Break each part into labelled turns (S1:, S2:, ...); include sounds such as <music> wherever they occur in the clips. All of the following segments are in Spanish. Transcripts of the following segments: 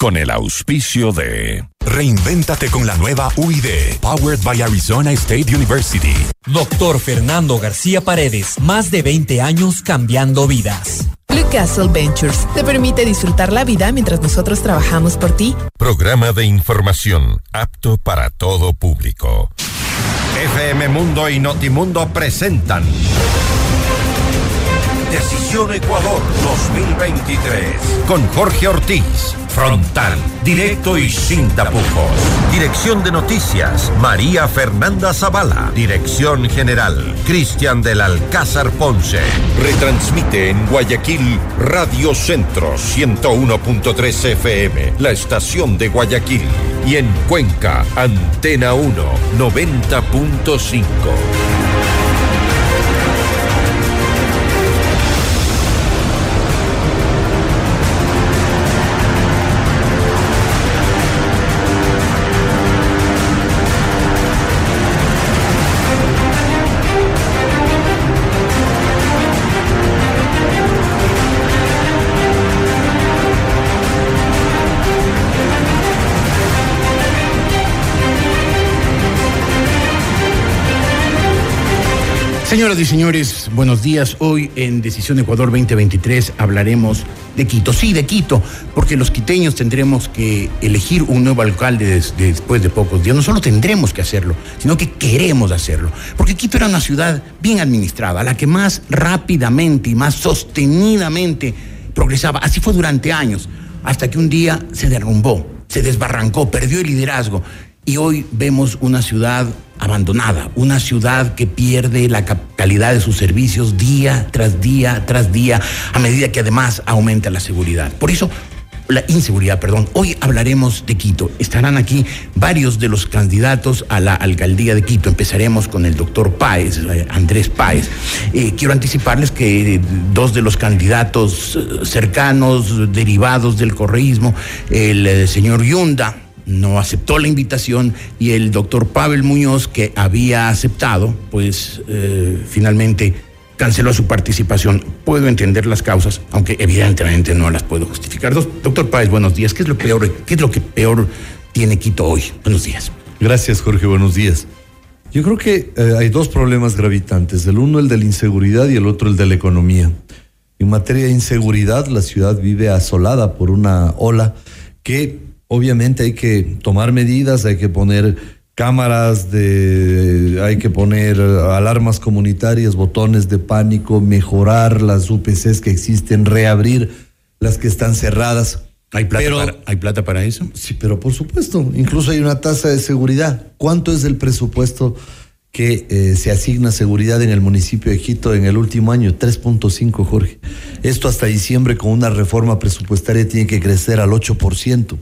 S1: con el auspicio de...
S2: Reinvéntate con la nueva UID, powered by Arizona State University.
S3: Doctor Fernando García Paredes, más de 20 años cambiando vidas.
S4: Blue Castle Ventures te permite disfrutar la vida mientras nosotros trabajamos por ti.
S1: Programa de información apto para todo público.
S5: FM Mundo y Notimundo presentan Decisión Ecuador 2023 con Jorge Ortiz. Frontal, directo y sin tapujos. Dirección de Noticias, María Fernanda Zavala. Dirección General, Cristian del Alcázar Ponce. Retransmite en Guayaquil Radio Centro 101.3 FM, la estación de Guayaquil. Y en Cuenca, Antena 1 90.5.
S6: Señoras y señores, buenos días. Hoy en Decisión Ecuador 2023 hablaremos de Quito. Sí, de Quito, porque los quiteños tendremos que elegir un nuevo alcalde después de pocos días. No solo tendremos que hacerlo, sino que queremos hacerlo. Porque Quito era una ciudad bien administrada, la que más rápidamente y más sostenidamente progresaba. Así fue durante años, hasta que un día se derrumbó, se desbarrancó, perdió el liderazgo. Y hoy vemos una ciudad abandonada, una ciudad que pierde la calidad de sus servicios día tras día tras día, a medida que además aumenta la seguridad. Por eso, la inseguridad, perdón. Hoy hablaremos de Quito. Estarán aquí varios de los candidatos a la alcaldía de Quito. Empezaremos con el doctor Páez, eh, Andrés Páez. Eh, quiero anticiparles que dos de los candidatos eh, cercanos, derivados del correísmo, el señor Yunda, no aceptó la invitación y el doctor Pavel Muñoz, que había aceptado, pues eh, finalmente canceló su participación. Puedo entender las causas, aunque evidentemente no las puedo justificar. Doctor Páez, buenos días. ¿Qué es lo peor, qué es lo que peor tiene Quito hoy? Buenos días.
S7: Gracias, Jorge. Buenos días. Yo creo que eh, hay dos problemas gravitantes. El uno, el de la inseguridad y el otro, el de la economía. En materia de inseguridad, la ciudad vive asolada por una ola que obviamente hay que tomar medidas, hay que poner cámaras de, hay que poner alarmas comunitarias, botones de pánico, mejorar las UPCs que existen, reabrir las que están cerradas.
S6: ¿Hay plata, para, ¿Hay plata para eso?
S7: Sí, pero por supuesto, incluso hay una tasa de seguridad. ¿Cuánto es el presupuesto que eh, se asigna seguridad en el municipio de Quito en el último año, 3.5, Jorge. Esto hasta diciembre con una reforma presupuestaria tiene que crecer al 8%,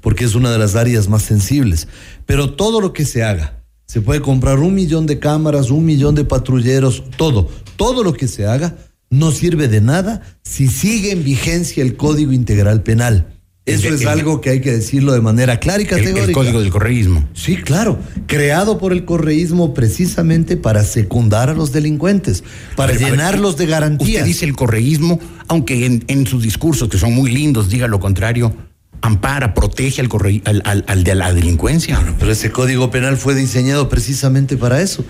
S7: porque es una de las áreas más sensibles. Pero todo lo que se haga, se puede comprar un millón de cámaras, un millón de patrulleros, todo, todo lo que se haga no sirve de nada si sigue en vigencia el Código Integral Penal. Eso es algo que hay que decirlo de manera clara y categórica.
S6: El, código del correísmo.
S7: Sí, claro. Creado por el correísmo precisamente para secundar a los delincuentes, para llenarlos de garantías.
S6: Usted dice el correísmo, aunque en, sus discursos, que son muy lindos, diga lo contrario, ampara, protege al, al, de la delincuencia.
S7: pero ese código penal fue diseñado precisamente para eso.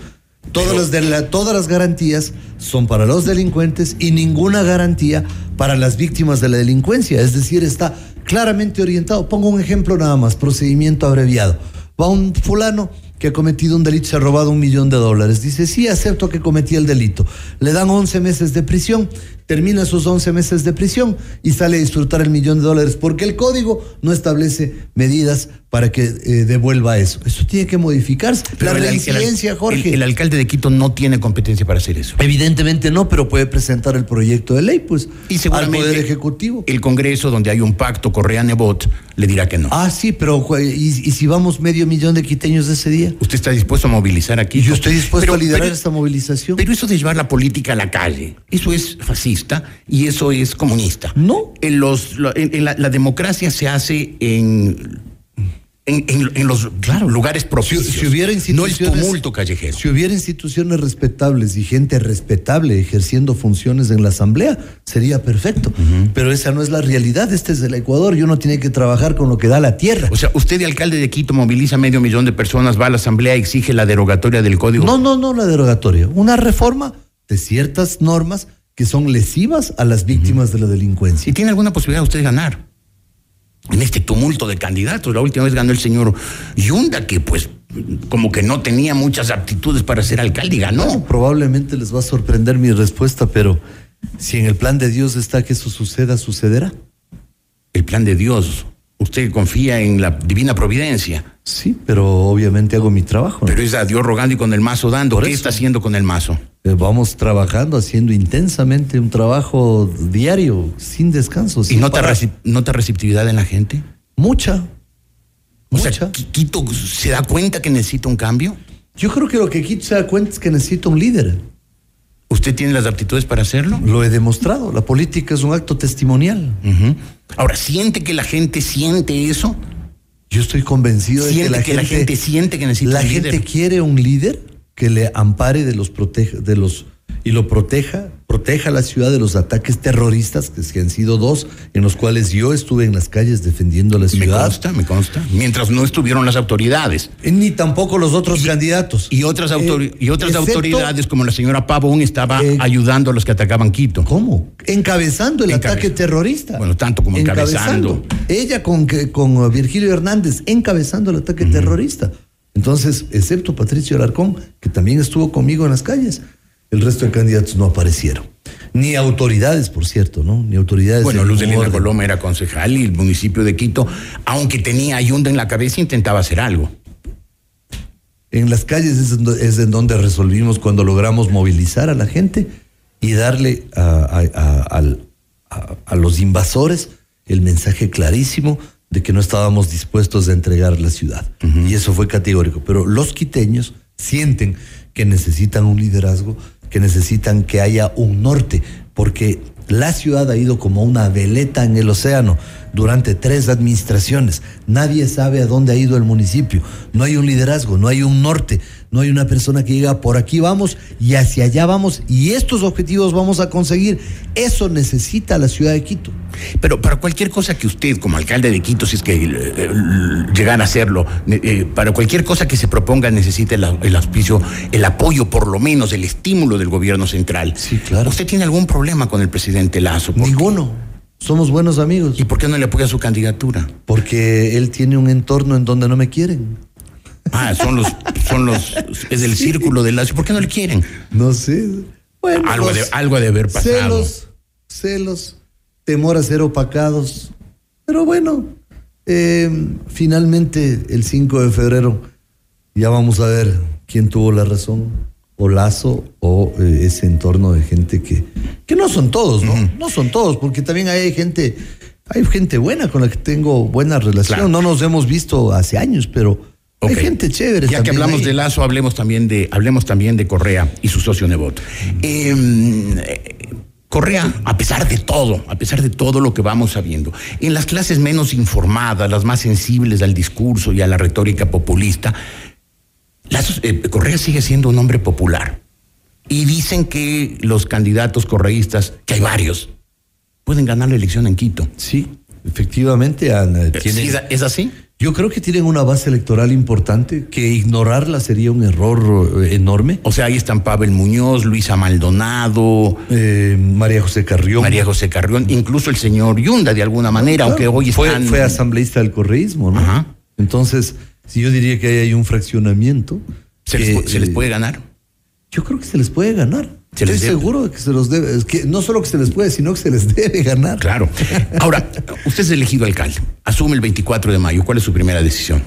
S7: Todas, las de todas las garantías son para los delincuentes y ninguna garantía para las víctimas de la delincuencia. Es decir, está claramente orientado. Pongo un ejemplo nada más, procedimiento abreviado. Va un fulano que ha cometido un delito, se ha robado un millón de dólares. Dice, sí, acepto que cometí el delito. Le dan 11 meses de prisión, termina esos 11 meses de prisión y sale a disfrutar el millón de dólares, porque el código no establece medidas para que eh, devuelva eso. Eso tiene que modificarse.
S6: la reincidencia, Jorge. El, alcalde de Quito no tiene competencia para hacer eso.
S7: Evidentemente no, pero puede presentar el proyecto de ley, pues,
S6: y seguramente
S7: al Poder Ejecutivo.
S6: El Congreso, donde hay un pacto Correa-Nebot, le dirá que no.
S7: Ah, sí, pero ¿y, si vamos medio millón de quiteños ese día?
S6: ¿Usted está dispuesto a movilizar aquí?
S7: Yo estoy dispuesto a liderar esta movilización.
S6: Pero eso de llevar la política a la calle, eso es fascista y eso es comunista.
S7: No.
S6: En los, la democracia se hace en en, en- en los lugares propicios.
S7: si hubiera
S6: no el
S7: instituciones,
S6: tumulto callejero.
S7: Si hubiera instituciones respetables y gente respetable ejerciendo funciones en la asamblea, sería perfecto. Pero esa no es la realidad. Este es el Ecuador y uno tiene que trabajar con lo que da la tierra.
S6: O sea, usted de alcalde de Quito moviliza medio millón de personas, va a la asamblea, exige la derogatoria del código.
S7: No, no, no la derogatoria. Una reforma de ciertas normas que son lesivas a las víctimas de la delincuencia.
S6: Si tiene alguna posibilidad usted de ganar en este tumulto de candidatos. La última vez ganó el señor Yunda, que pues como que no tenía muchas aptitudes para ser alcalde y ganó.
S7: No, probablemente les va a sorprender mi respuesta, pero si en el plan de Dios está que eso suceda, sucederá.
S6: El plan de Dios. Usted confía en la divina providencia,
S7: Sí, pero obviamente hago mi trabajo.
S6: pero es a Dios rogando y con el mazo dando.
S7: Por
S6: ¿Qué
S7: eso.
S6: está haciendo con el mazo?
S7: Eh, Vamos trabajando, haciendo intensamente un trabajo diario, sin descanso.
S6: ¿Y
S7: sin
S6: nota, nota receptividad en la gente?
S7: Mucha.
S6: O sea,
S7: Mucha.
S6: Qui- Quito se da cuenta que necesita un cambio.
S7: Yo creo que lo que Quito se da cuenta es que necesita un líder.
S6: ¿Usted tiene las aptitudes para hacerlo?
S7: Lo he demostrado. La política es un acto testimonial.
S6: Ujú. Ahora, ¿siente que la gente siente eso?
S7: Yo estoy convencido de que,
S6: ¿Siente
S7: la,
S6: que la
S7: gente,
S6: gente siente que necesita
S7: la
S6: un
S7: gente
S6: líder?
S7: quiere un líder que le ampare de los proteja, de los y lo proteja, proteja la ciudad de los ataques terroristas, que, han sido dos, en los cuales yo estuve en las calles defendiendo la
S6: Me
S7: ciudad.
S6: consta, me consta. Mientras no estuvieron las autoridades.
S7: Eh, Ni tampoco los otros candidatos.
S6: Y otras,
S7: Eh,
S6: y otras
S7: excepto-
S6: autoridades, como la señora Pavón, estaba
S7: Eh,
S6: ayudando a los que atacaban Quito.
S7: ¿Cómo? Encabezando el ataque terrorista.
S6: Bueno, tanto como encabezando.
S7: Ella con, con uh, Virgilio Hernández encabezando el ataque terrorista. Entonces, excepto Patricio Alarcón, que también estuvo conmigo en las calles, el resto de candidatos no aparecieron. Ni autoridades, por cierto, ¿no? Ni autoridades.
S6: Bueno, Luz de
S7: orden.
S6: Coloma era concejal y el municipio de Quito, aunque tenía Ayunda en la cabeza, intentaba hacer algo.
S7: En las calles es en, donde resolvimos cuando logramos movilizar a la gente y darle a, a- a- al- a- a los invasores el mensaje clarísimo de que no estábamos dispuestos a entregar la ciudad. Y eso fue categórico. Pero los quiteños sienten que necesitan un liderazgo, que necesitan que haya un norte, porque la ciudad ha ido como una veleta en el océano durante tres administraciones. Nadie sabe a dónde ha ido el municipio. No hay un liderazgo, no hay un norte, no hay una persona que diga por aquí vamos y hacia allá vamos y estos objetivos vamos a conseguir. Eso necesita la ciudad de Quito.
S6: Pero para cualquier cosa que usted, como alcalde de Quito, si es que eh, eh, llegara a hacerlo, eh, para cualquier cosa que se proponga necesita el, el auspicio, el apoyo, por lo menos, el estímulo del gobierno central.
S7: Sí, claro.
S6: ¿Usted tiene algún problema con el presidente Lazo?
S7: Ninguno. Somos buenos amigos.
S6: ¿Y por qué no le apoya su candidatura?
S7: Porque él tiene un entorno en donde no me quieren.
S6: Ah, son los, son los, es el círculo de Lazo. ¿Por qué no le quieren?
S7: No sé. Bueno,
S6: Algo de- algo de haber pasado.
S7: Celos, celos, temor a ser opacados. Pero bueno, eh, finalmente el 5 de febrero ya vamos a ver quién tuvo la razón, o Lazo, o eh, ese entorno de gente que, que no son todos, ¿no? No son todos, porque también hay gente, hay gente buena con la que tengo buena relación.
S6: Claro.
S7: No nos hemos visto hace años, pero hay gente chévere.
S6: Ya que hablamos
S7: ahí.
S6: de Lazo, hablemos también de, hablemos también de Correa y su socio Nebot. Eh, eh, Correa, a pesar de todo, a pesar de todo lo que vamos sabiendo, en las clases menos informadas, las más sensibles al discurso y a la retórica populista, Lazo- eh, Correa sigue siendo un hombre popular. Y dicen que los candidatos correístas, que hay varios, pueden ganar la elección en Quito.
S7: Sí, efectivamente. Ana, tienen-
S6: ¿Sí, ¿Es así?
S7: Yo creo que tienen una base electoral importante, que ignorarla sería un error eh, enorme.
S6: O sea, ahí están Pavel Muñoz, Luisa Maldonado,
S7: Eh, María José Carrión.
S6: María José Carrión, incluso el señor Yunda de alguna manera,
S7: Claro,
S6: aunque hoy
S7: fue,
S6: están...
S7: fue asambleísta del correísmo, ¿no?
S6: Ajá.
S7: Entonces, si yo diría que ahí hay un fraccionamiento.
S6: ¿Se, les,
S7: que,
S6: pu- se les
S7: eh,
S6: puede ganar?
S7: Yo creo que se les puede ganar.
S6: Se les
S7: Estoy seguro de que se los debe. Es que no solo que se les puede, sino que se les <laughs> debe ganar.
S6: Claro. Ahora, usted es elegido alcalde, asume el 24 de mayo, ¿cuál es su primera decisión?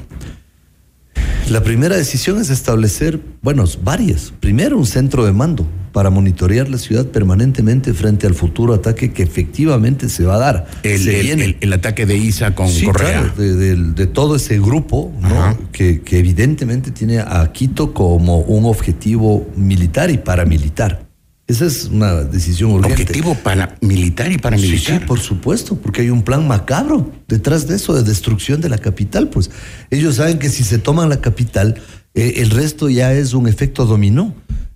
S7: La primera decisión es establecer, bueno, varias. Primero, un centro de mando para monitorear la ciudad permanentemente frente al futuro ataque que efectivamente se va a dar.
S6: El, el- el- el ataque de Isa con
S7: Sí,
S6: Correa.
S7: claro, de, de- de todo ese grupo ¿no? Que, que evidentemente tiene a Quito como un objetivo militar y paramilitar. Esa es una decisión urgente.
S6: Objetivo para militar y
S7: Sí,
S6: paramilitar.
S7: sí, por supuesto, porque hay un plan macabro detrás de eso, de destrucción de la capital. Pues ellos saben que si se toman la capital, eh, el resto ya es un efecto dominó.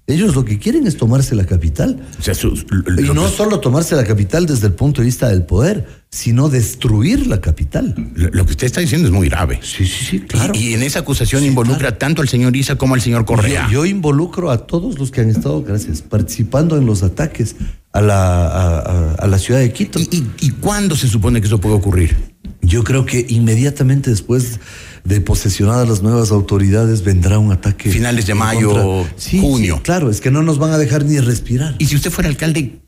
S7: Ellos lo que quieren es tomarse la capital.
S6: O sea, su-
S7: Y no
S6: que,
S7: solo tomarse la capital desde el punto de vista del poder, sino destruir la capital.
S6: lo- lo que usted está diciendo es muy grave.
S7: Sí, sí, sí, claro.
S6: Y, y en esa acusación involucra tanto al señor Isa como al señor Correa.
S7: Yo, yo involucro a todos los que han estado, gracias, participando en los ataques a la, a, a- a la ciudad de Quito.
S6: ¿Y, y, y cuándo se supone que eso puede ocurrir?
S7: Yo creo que inmediatamente después de posesionadas las nuevas autoridades vendrá un ataque.
S6: Finales de mayo,
S7: contra- Sí,
S6: junio.
S7: sí, claro, es que no nos van a dejar ni respirar.
S6: Y si usted fuera alcalde,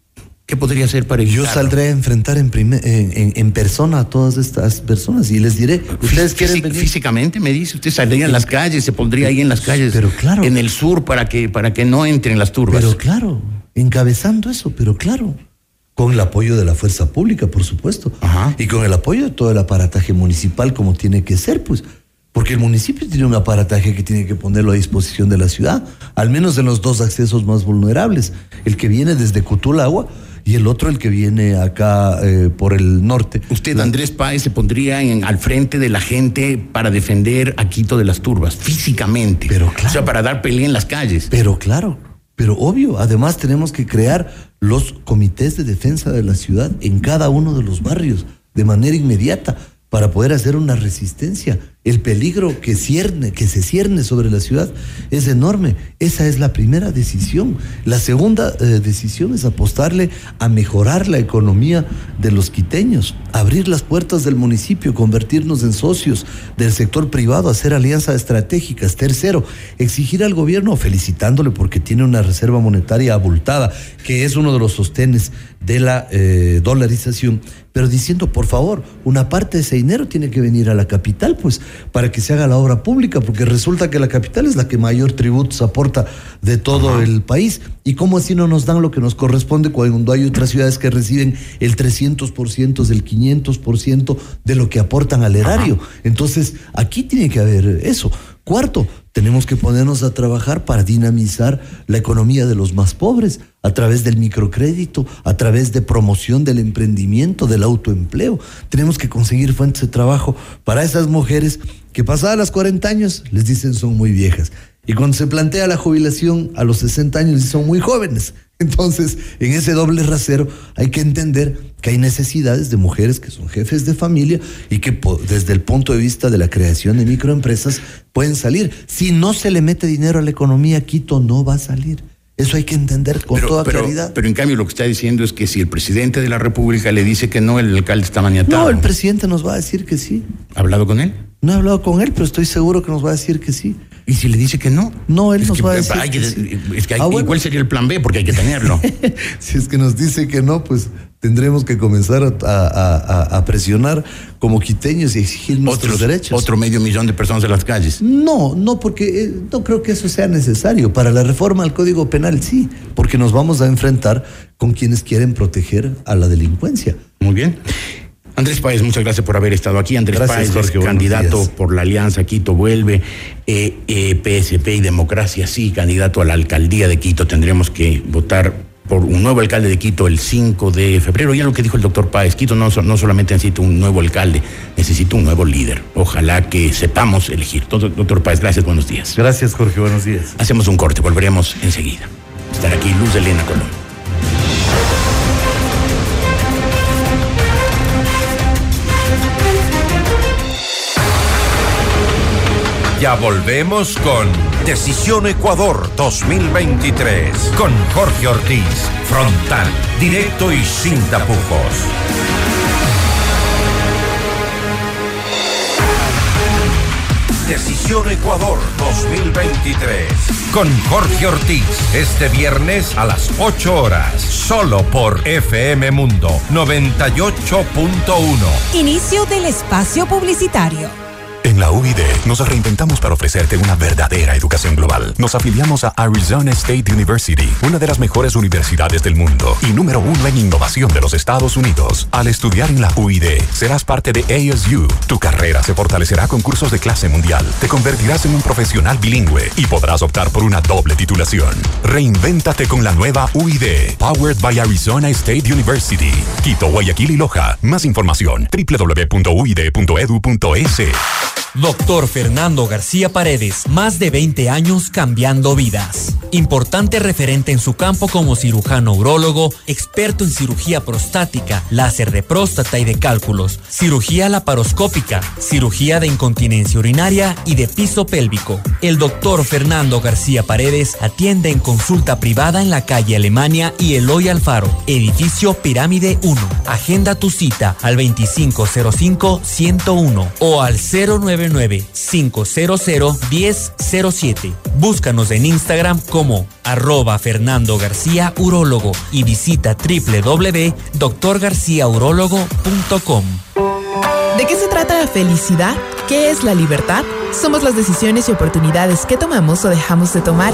S6: ¿qué podría hacer para
S7: Yo
S6: evitarlo?
S7: saldré a enfrentar en, prime- en, en- en persona a todas estas personas y les diré, ustedes
S6: Fí-
S7: quieren venir.
S6: Físicamente, me dice, usted saldría en las calles, se pondría ahí en las calles.
S7: Pero claro.
S6: En el sur para que, para que no entren las turbas.
S7: Pero claro, encabezando eso, pero claro. Con el apoyo de la fuerza pública, por supuesto.
S6: Ajá.
S7: Y con el apoyo de todo el aparataje municipal como tiene que ser, pues. Porque el municipio tiene un aparataje que tiene que ponerlo a disposición de la ciudad, al menos en los dos accesos más vulnerables. El que viene desde Cutulagua y el otro el que viene acá eh, por el norte.
S6: Usted, Andrés Páez, se pondría en- al frente de la gente para defender a Quito de las turbas, físicamente.
S7: Pero claro.
S6: O sea, para dar pelea en las calles.
S7: Pero claro, pero obvio, además tenemos que crear los comités de defensa de la ciudad en cada uno de los barrios de manera inmediata para poder hacer una resistencia. El peligro que cierne, que se cierne sobre la ciudad es enorme. Esa es la primera decisión. La segunda eh, decisión es apostarle a mejorar la economía de los quiteños, abrir las puertas del municipio, convertirnos en socios del sector privado, hacer alianzas estratégicas. Tercero, exigir al gobierno, felicitándole porque tiene una reserva monetaria abultada, que es uno de los sostenes de la eh, dolarización, pero diciendo, por favor, una parte de ese dinero tiene que venir a la capital, pues, para que se haga la obra pública, porque resulta que la capital es la que mayor tributos aporta de todo el país. ¿Y cómo así no nos dan lo que nos corresponde cuando hay otras ciudades que reciben el 300%, del 500% de lo que aportan al erario? Entonces, aquí tiene que haber eso. Cuarto, tenemos que ponernos a trabajar para dinamizar la economía de los más pobres a través del microcrédito, a través de promoción del emprendimiento, del autoempleo. Tenemos que conseguir fuentes de trabajo para esas mujeres que pasadas las 40 años les dicen son muy viejas. Y cuando se plantea la jubilación a los 60 años son muy jóvenes. Entonces, en ese doble rasero hay que entender que hay necesidades de mujeres que son jefes de familia y que desde el punto de vista de la creación de microempresas pueden salir. Si no se le mete dinero a la economía, Quito no va a salir. Eso hay que entender con toda
S6: pero,
S7: claridad.
S6: pero en cambio lo que está diciendo es que si el presidente de la República le dice que no, el alcalde está maniatado.
S7: no, el presidente nos va a decir que sí.
S6: ¿Ha hablado con él?
S7: No he hablado con él, pero estoy seguro que nos va a decir que sí.
S6: ¿Y si le dice que no?
S7: No, él
S6: Es
S7: nos
S6: que
S7: va a decir
S6: hay
S7: que
S6: que-
S7: sí.
S6: es que hay-
S7: Ah,
S6: ¿y
S7: bueno.
S6: cuál sería el plan B? Porque hay que tenerlo. <laughs>
S7: si es que nos dice que no, pues tendremos que comenzar a, a- a- a presionar como quiteños y exigir nuestros
S6: Otros-
S7: derechos.
S6: Otro medio millón de personas en las calles.
S7: No, no, porque eh, no creo que eso sea necesario. Para la reforma al Código Penal sí, porque nos vamos a enfrentar con quienes quieren proteger a la delincuencia.
S6: Muy bien. Andrés Páez, muchas gracias por haber estado aquí. Andrés
S7: Gracias,
S6: Páez
S7: Jorge,
S6: candidato por la Alianza Quito Vuelve, eh, eh, PSP y Democracia, sí, candidato a la alcaldía de Quito. Tendremos que votar por un nuevo alcalde de Quito el 5 de febrero. Ya lo que dijo el doctor Páez, Quito no, no solamente necesita un nuevo alcalde, necesita un nuevo líder. Ojalá que sepamos elegir. Doctor Páez, gracias, buenos días.
S7: Gracias, Jorge, buenos días.
S6: Hacemos un corte, volveremos enseguida. Estar aquí Luz Elena Colón.
S5: Ya volvemos con Decisión Ecuador 2023 con Jorge Ortiz. Frontal, directo y sin tapujos. Decisión Ecuador 2023 con Jorge Ortiz. Este viernes a las 8 horas, solo por FM Mundo 98.1.
S8: Inicio del espacio publicitario.
S2: En la UID nos reinventamos para ofrecerte una verdadera educación global. Nos afiliamos a Arizona State University, una de las mejores universidades del mundo y número uno en innovación de los Estados Unidos. Al estudiar en la UID, serás parte de ASU. Tu carrera se fortalecerá con cursos de clase mundial. Te convertirás en un profesional bilingüe y podrás optar por una doble titulación. Reinvéntate con la nueva UID, powered by Arizona State University. Quito, Guayaquil y Loja. Más información www.uid.edu.es.
S3: Doctor Fernando García Paredes, más de 20 años cambiando vidas. Importante referente en su campo como cirujano urólogo, experto en cirugía prostática, láser de próstata y de cálculos, cirugía laparoscópica, cirugía de incontinencia urinaria y de piso pélvico. El doctor Fernando García Paredes atiende en consulta privada en la calle Alemania y Eloy Alfaro, edificio Pirámide 1. Agenda tu cita al 2505-101 o al 09 999-500-1007. Búscanos en Instagram como arroba Fernando García Urólogo y visita www.doctorgarciaurologo.com.
S4: ¿De qué se trata la felicidad? ¿Qué es la libertad? Somos las decisiones y oportunidades que tomamos o dejamos de tomar.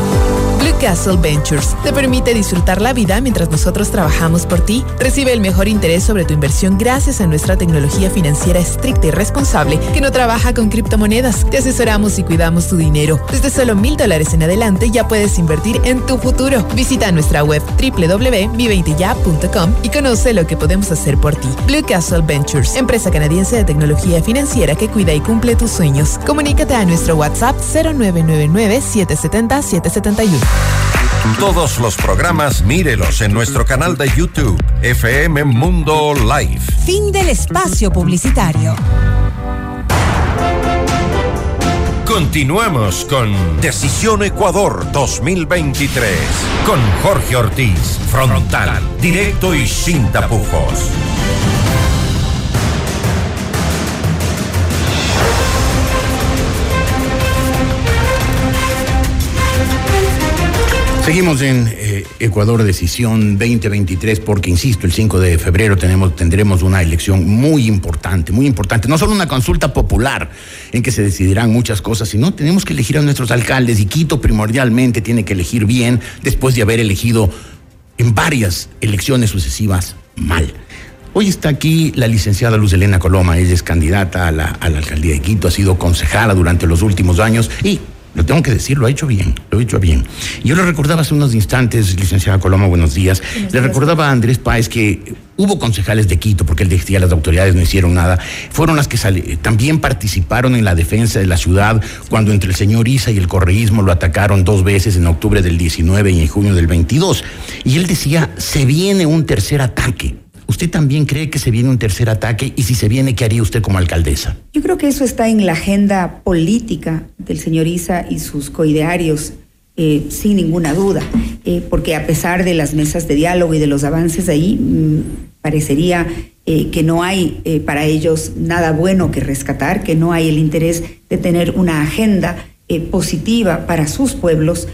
S4: Blue Castle Ventures te permite disfrutar la vida mientras nosotros trabajamos por ti. Recibe el mejor interés sobre tu inversión gracias a nuestra tecnología financiera estricta y responsable que no trabaja con criptomonedas. Te asesoramos y cuidamos tu dinero. Desde solo mil dólares en adelante ya puedes invertir en tu futuro. Visita nuestra web www.mi20ya.com y conoce lo que podemos hacer por ti. Blue Castle Ventures, empresa canadiense de tecnología financiera que cuida y cumple tus sueños. Comunícate a nuestro WhatsApp 0999-770-771.
S5: Todos los programas mírelos en nuestro canal de YouTube, FM Mundo Live.
S8: Fin del espacio publicitario.
S5: Continuamos con Decisión Ecuador 2023 con Jorge Ortiz, frontal, directo y sin tapujos.
S6: Seguimos en eh, Ecuador Decisión 2023 porque, insisto, el 5 de febrero tenemos, tendremos una elección muy importante, muy importante. No solo una consulta popular en que se decidirán muchas cosas, sino tenemos que elegir a nuestros alcaldes y Quito primordialmente tiene que elegir bien después de haber elegido en varias elecciones sucesivas mal. Hoy está aquí la licenciada Luz Elena Coloma, ella es candidata a la, a la alcaldía de Quito, ha sido concejala durante los últimos años y lo tengo que decir, lo ha hecho bien, lo ha hecho bien. Yo le recordaba hace unos instantes, licenciada Coloma, buenos días. Le recordaba a Andrés Páez que hubo concejales de Quito, porque él decía las autoridades no hicieron nada, fueron las que también participaron en la defensa de la ciudad cuando entre el señor Isa y el correísmo lo atacaron dos veces en octubre del 19 y en junio del 22. Y él decía, se viene un tercer ataque. ¿Usted también cree que se viene un tercer ataque? Y si se viene, ¿qué haría usted como alcaldesa?
S9: Yo creo que eso está en la agenda política del señor Isa y sus coidearios, eh, sin ninguna duda, eh, porque a pesar de las mesas de diálogo y de los avances ahí, mm, parecería eh, que no hay para ellos nada bueno que rescatar, que no hay el interés de tener una agenda positiva para sus pueblos,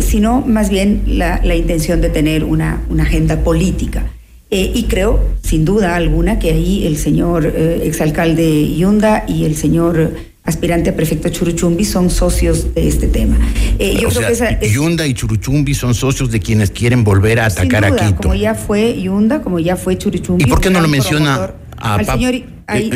S9: sino más bien la, intención de tener una agenda política. Eh, y creo, sin duda alguna, que ahí el señor eh, exalcalde Yunda y el señor aspirante a prefecto Churuchumbi son socios de este tema. Eh, yo
S6: o
S9: creo
S6: sea,
S9: que esa es-
S6: Yunda y Churuchumbi son socios de quienes quieren volver a
S9: sin
S6: atacar
S9: duda,
S6: a Quito.
S9: como ya fue Yunda, como ya fue Churuchumbi.
S6: ¿Y por qué no lo menciona a
S9: al, señor,
S6: eh,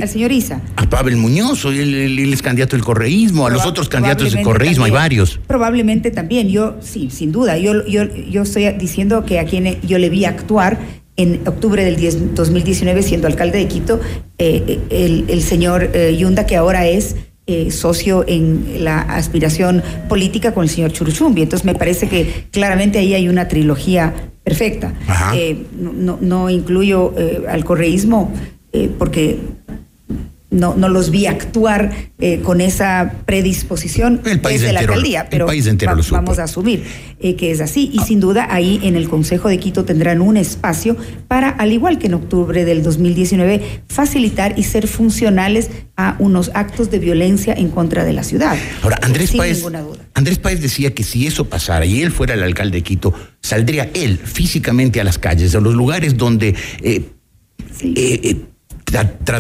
S9: al señor Isa?
S6: A Pavel Muñoz, él, él- es candidato del correísmo, a los otros candidatos del correísmo, hay varios.
S9: Probablemente también, yo sí, sin duda, yo, yo, yo estoy diciendo que a quien yo le vi actuar en octubre del 10 2019 siendo alcalde de Quito, eh, el, el señor eh, Yunda, que ahora es eh, socio en la aspiración política con el señor Churuchumbi. Entonces me parece que claramente ahí hay una trilogía perfecta. Eh, no, no- no incluyo eh, al correísmo eh, porque no, no los vi actuar eh, con esa predisposición
S6: El país
S9: desde la
S6: entero
S9: alcaldía,
S6: el
S9: pero
S6: país entero
S9: va-
S6: lo
S9: vamos a asumir eh, que es así. Y sin duda ahí en el Consejo de Quito tendrán un espacio para, al igual que en octubre del 2019, facilitar y ser funcionales a unos actos de violencia en contra de la ciudad.
S6: Ahora, Andrés
S9: Sin
S6: Páez,
S9: ninguna duda.
S6: Andrés Páez decía que si eso pasara y él fuera el alcalde de Quito, saldría él físicamente a las calles, a los lugares donde eh,
S9: Sí.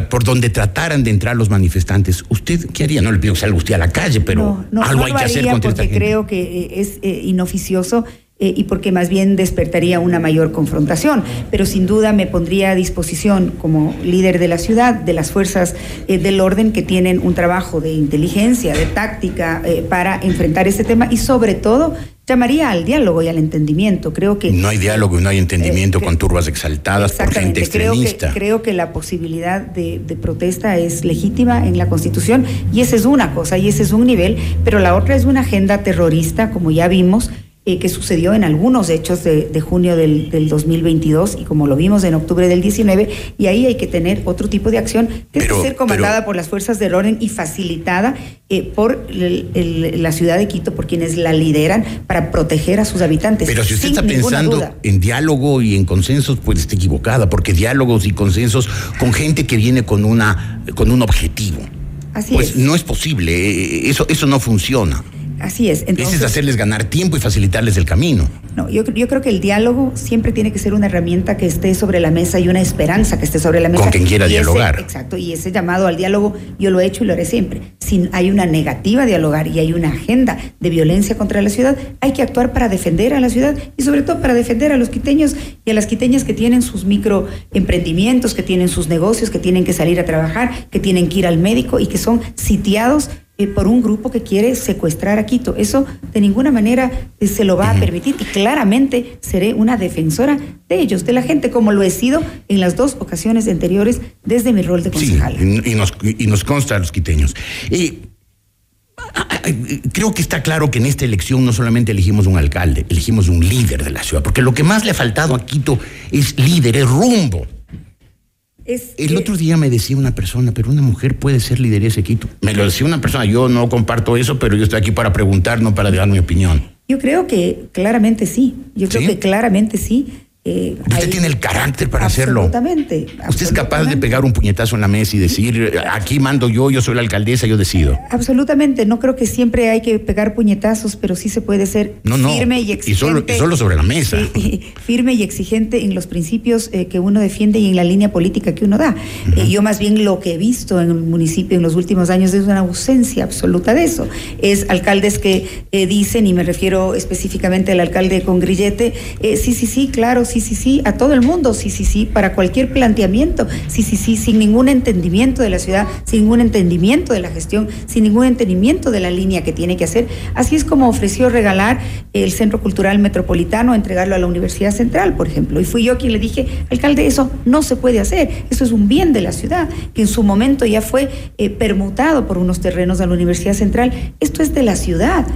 S6: Por donde trataran de entrar los manifestantes, ¿usted qué haría? No le pido que salga usted a la calle, pero algo hay que hacer contra
S9: porque creo que eh, es eh, inoficioso eh, y porque más bien despertaría una mayor confrontación. Pero sin duda me pondría a disposición como líder de la ciudad, de las fuerzas eh, del orden que tienen un trabajo de inteligencia, de táctica eh, para enfrentar este tema y sobre todo llamaría al diálogo y al entendimiento. Creo que
S6: no hay diálogo y no hay entendimiento con turbas exaltadas por gente extremista.
S9: Creo que, creo que la posibilidad de, de, protesta es legítima en la Constitución y esa es una cosa y ese es un nivel, pero la otra es una agenda terrorista, como ya vimos, eh, que sucedió en algunos hechos de, junio del, 2022 y como lo vimos en octubre del 19, y ahí hay que tener otro tipo de acción que debe ser comandada por las fuerzas del orden y facilitada eh, por la ciudad de Quito, por quienes la lideran, para proteger a sus habitantes.
S6: Pero si usted está pensando en diálogo y en consensos, pues está equivocada, porque diálogos y consensos con gente que viene con, una, con un objetivo.
S9: Así
S6: pues no es posible, eh, eso, eso no funciona.
S9: Así es.
S6: Entonces, es hacerles ganar tiempo y facilitarles el camino.
S9: No, yo, yo creo que el diálogo siempre tiene que ser una herramienta que esté sobre la mesa y una esperanza que esté sobre la mesa.
S6: Con quien quiera dialogar.
S9: exacto, y ese llamado al diálogo yo lo he hecho y lo haré siempre. Si hay una negativa a dialogar y hay una agenda de violencia contra la ciudad, hay que actuar para defender a la ciudad y sobre todo para defender a los quiteños y a las quiteñas que tienen sus microemprendimientos, que tienen sus negocios, que tienen que salir a trabajar, que tienen que ir al médico y que son sitiados eh, por un grupo que quiere secuestrar a Quito. Eso de ninguna manera eh, se lo va a permitir y claramente seré una defensora de ellos, de la gente, como lo he sido en las dos ocasiones anteriores desde mi rol de concejal.
S6: Sí, y, nos, y nos consta a los quiteños. Y creo que está claro que en esta elección no solamente elegimos un alcalde, elegimos un líder de la ciudad, porque lo que más le ha faltado a Quito es líder, es rumbo el otro día me decía una persona, pero una mujer puede ser lideresa Quito. Me lo decía una persona, yo no comparto eso, pero yo estoy aquí para preguntar, no para dar mi opinión.
S9: Yo creo que claramente sí. Yo creo que claramente sí.
S6: Eh, usted tiene el carácter para hacerlo.
S9: Absolutamente.
S6: Usted es capaz de pegar un puñetazo en la mesa y decir, aquí mando yo, yo soy la alcaldesa, yo decido.
S9: Absolutamente. No creo que siempre hay que pegar puñetazos, pero sí se puede ser firme y exigente.
S6: Y solo, sobre la mesa.
S9: firme y exigente en los principios eh, que uno defiende y en la línea política que uno da. Eh, yo más bien lo que he visto en el municipio en los últimos años es una ausencia absoluta de eso. Es alcaldes que dicen, y me refiero específicamente al alcalde con grillete, sí, sí, sí, claro, sí sí, sí, a todo el mundo, sí, sí, sí, para cualquier planteamiento, sí, sí, sí, sin ningún entendimiento de la ciudad, sin ningún entendimiento de la gestión, sin ningún entendimiento de la línea que tiene que hacer. Así es como ofreció regalar el Centro Cultural Metropolitano, entregarlo a la Universidad Central, por ejemplo. Y fui yo quien le dije, alcalde, eso no se puede hacer, eso es un bien de la ciudad, que en su momento ya fue eh, permutado por unos terrenos de la Universidad Central. Esto es de la ciudad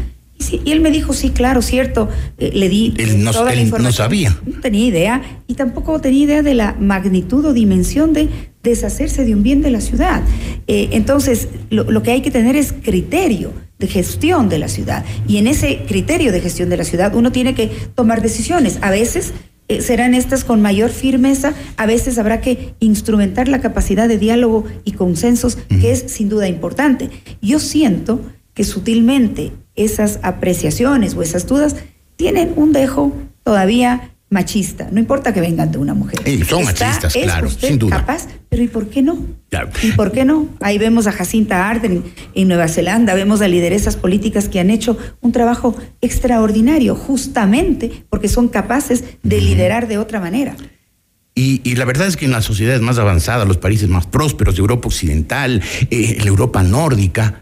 S9: y él me dijo, sí, claro, cierto. Eh, le di
S6: él no, toda la información. no sabía.
S9: No tenía idea y tampoco tenía idea de la magnitud o dimensión de deshacerse de un bien de la ciudad. Eh, entonces, lo, que hay que tener es criterio de gestión de la ciudad. Y en ese criterio de gestión de la ciudad uno tiene que tomar decisiones. A veces eh, serán estas con mayor firmeza, a veces habrá que instrumentar la capacidad de diálogo y consensos, que es sin duda importante. Yo siento que sutilmente esas apreciaciones o esas dudas tienen un dejo todavía machista, no importa que vengan de una mujer.
S6: son machistas, claro, sin duda.
S9: capaz, pero ¿y por qué no? ¿Y por qué no? Ahí vemos a Jacinta Ardern en Nueva Zelanda, vemos a lideresas políticas que han hecho un trabajo extraordinario, justamente porque son capaces de liderar de otra manera.
S6: Y, la verdad es que en las sociedades más avanzadas, los países más prósperos de Europa Occidental, eh, la Europa nórdica,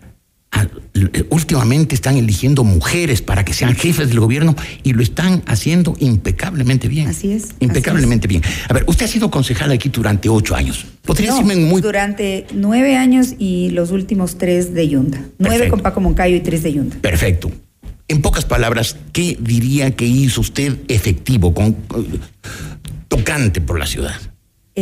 S6: últimamente están eligiendo mujeres para que sean jefes del gobierno y lo están haciendo impecablemente bien.
S9: Así es.
S6: Impecablemente bien. A ver, usted ha sido concejal aquí durante ocho años.
S9: ¿Podría decirme muy... Durante nueve años y los últimos tres de Yunda. Nueve con Paco Moncayo y tres de Yunda.
S6: Perfecto. En pocas palabras, ¿qué diría que hizo usted efectivo, con, tocante por la ciudad?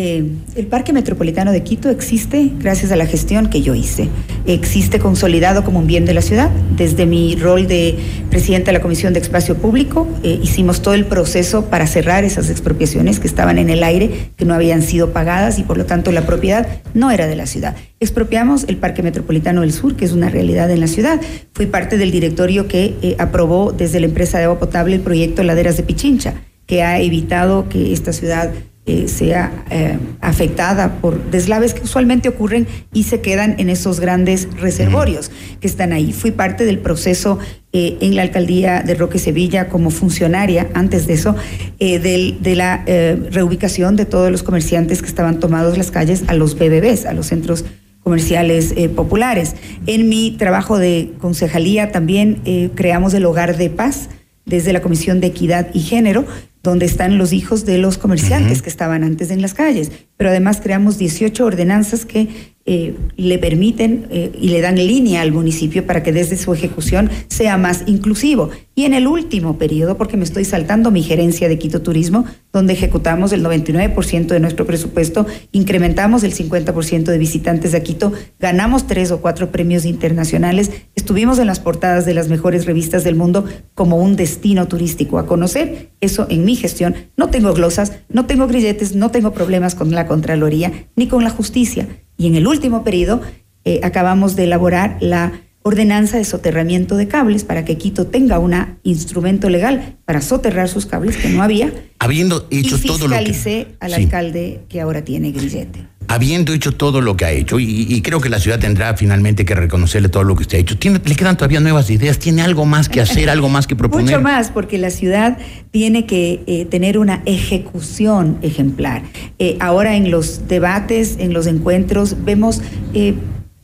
S9: Eh, el Parque Metropolitano de Quito existe gracias a la gestión que yo hice. Existe consolidado como un bien de la ciudad. Desde mi rol de presidenta de la Comisión de Espacio Público, eh, hicimos todo el proceso para cerrar esas expropiaciones que estaban en el aire, que no habían sido pagadas y por lo tanto la propiedad no era de la ciudad. Expropiamos el Parque Metropolitano del Sur, que es una realidad en la ciudad. Fui parte del directorio que eh, aprobó desde la empresa de agua potable el proyecto Laderas de Pichincha, que ha evitado que esta ciudad eh, sea eh, afectada por deslaves que usualmente ocurren y se quedan en esos grandes reservorios que están ahí. Fui parte del proceso eh, en la alcaldía de Roque Sevilla como funcionaria, antes de eso, de la reubicación de todos los comerciantes que estaban tomados las calles a los BBBs, a los centros comerciales populares. En mi trabajo de concejalía también creamos el Hogar de Paz desde la Comisión de Equidad y Género, donde están los hijos de los comerciantes que estaban antes en las calles. Pero además creamos 18 ordenanzas que eh, le permiten eh, y le dan línea al municipio para que desde su ejecución sea más inclusivo. Y en el último periodo, porque me estoy saltando mi gerencia de Quito Turismo, donde ejecutamos el 99% de nuestro presupuesto, incrementamos el 50% de visitantes de Quito, ganamos tres o cuatro premios internacionales, estuvimos en las portadas de las mejores revistas del mundo como un destino turístico a conocer. Eso en mi gestión. No tengo glosas, no tengo grilletes, no tengo problemas con la Contraloría ni con la justicia y en el último periodo eh, acabamos de elaborar la ordenanza de soterramiento de cables para que Quito tenga un instrumento legal para soterrar sus cables que no había.
S6: Habiendo hecho todo lo
S9: que... al alcalde que ahora tiene grillete.
S6: Habiendo hecho todo lo que ha hecho, y, creo que la ciudad tendrá finalmente que reconocerle todo lo que usted ha hecho, ¿tiene, ¿le quedan todavía nuevas ideas? ¿Tiene algo más que hacer, <laughs> algo más que proponer?
S9: Mucho más, porque la ciudad tiene que eh, tener una ejecución ejemplar. Eh, ahora en los debates, en los encuentros, vemos... Eh,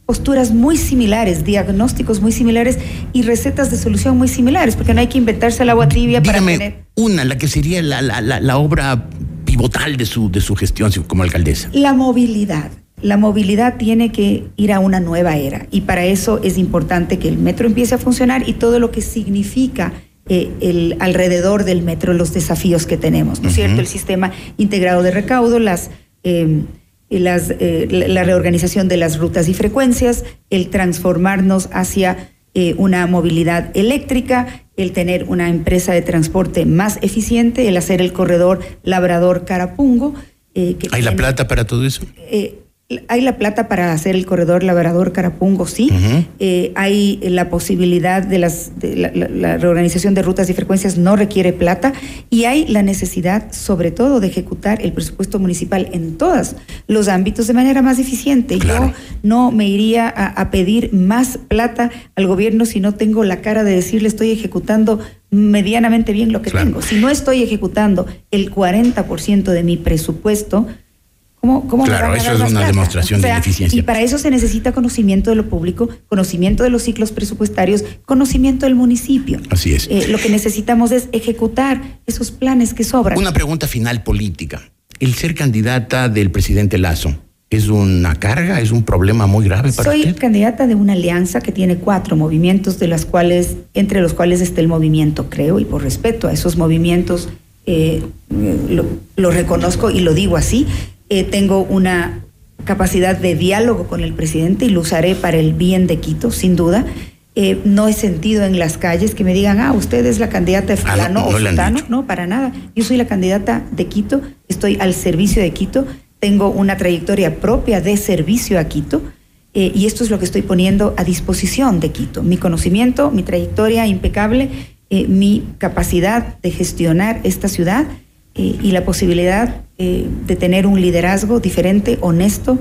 S9: posturas muy similares, diagnósticos muy similares y recetas de solución muy similares, porque no hay que inventarse el agua tibia para tener...
S6: Una, la que sería la, la, la, obra pivotal de su, de su gestión como alcaldesa.
S9: La movilidad. La movilidad tiene que ir a una nueva era y para eso es importante que el metro empiece a funcionar y todo lo que significa eh, el alrededor del metro, los desafíos que tenemos, ¿no es cierto? El sistema integrado de recaudo, las... Eh, las, eh, la reorganización de las rutas y frecuencias, el transformarnos hacia eh, una movilidad eléctrica, el tener una empresa de transporte más eficiente, el hacer el corredor Labrador-Carapungo.
S6: Eh, ¿Hay la plata para todo eso?
S9: Hay la plata para hacer el corredor Labrador Carapungo, sí. Eh, hay la posibilidad de, las, la, reorganización de rutas y frecuencias no requiere plata y hay la necesidad, sobre todo, de ejecutar el presupuesto municipal en todos los ámbitos de manera más eficiente. Yo no me iría a, pedir más plata al gobierno si no tengo la cara de decirle estoy ejecutando medianamente bien lo que tengo. Si no estoy ejecutando el 40% de mi presupuesto,
S6: claro, eso es una demostración de eficiencia.
S9: Y para eso se necesita conocimiento de lo público, conocimiento de los ciclos presupuestarios, conocimiento del municipio.
S6: Así es.
S9: Eh, lo que necesitamos es ejecutar esos planes que sobran.
S6: Una pregunta final política. El ser candidata del presidente Lazo. ¿Es una carga? ¿Es un problema muy grave para
S9: Soy candidata de una alianza que tiene cuatro movimientos, de las cuales, entre los cuales está el movimiento, creo, y por respeto a esos movimientos, eh, lo reconozco y lo digo así. Eh, tengo una capacidad de diálogo con el presidente y lo usaré para el bien de Quito, sin duda. Eh, no he sentido en las calles que me digan, ah, usted es la candidata de ah, fulano o fulano. No, para nada. Yo soy la candidata de Quito, estoy al servicio de Quito, tengo una trayectoria propia de servicio a Quito eh, y esto es lo que estoy poniendo a disposición de Quito. Mi conocimiento, mi trayectoria impecable, mi capacidad de gestionar esta ciudad y la posibilidad eh, de tener un liderazgo diferente, honesto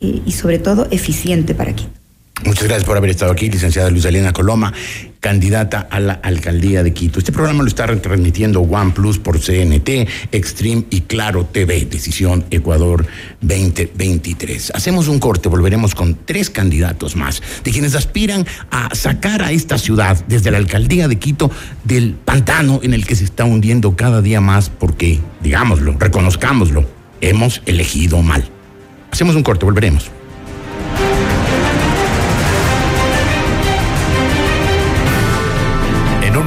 S9: eh, y sobre todo eficiente para Quito.
S6: Muchas gracias por haber estado aquí, licenciada Luz Elena Coloma, candidata a la alcaldía de Quito. Este programa lo está transmitiendo OnePlus por CNT, Extreme y Claro TV, Decisión Ecuador 2023. Hacemos un corte, volveremos con tres candidatos más, de quienes aspiran a sacar a esta ciudad desde la alcaldía de Quito del pantano en el que se está hundiendo cada día más porque, digámoslo, reconozcámoslo, hemos elegido mal. Hacemos un corte, volveremos.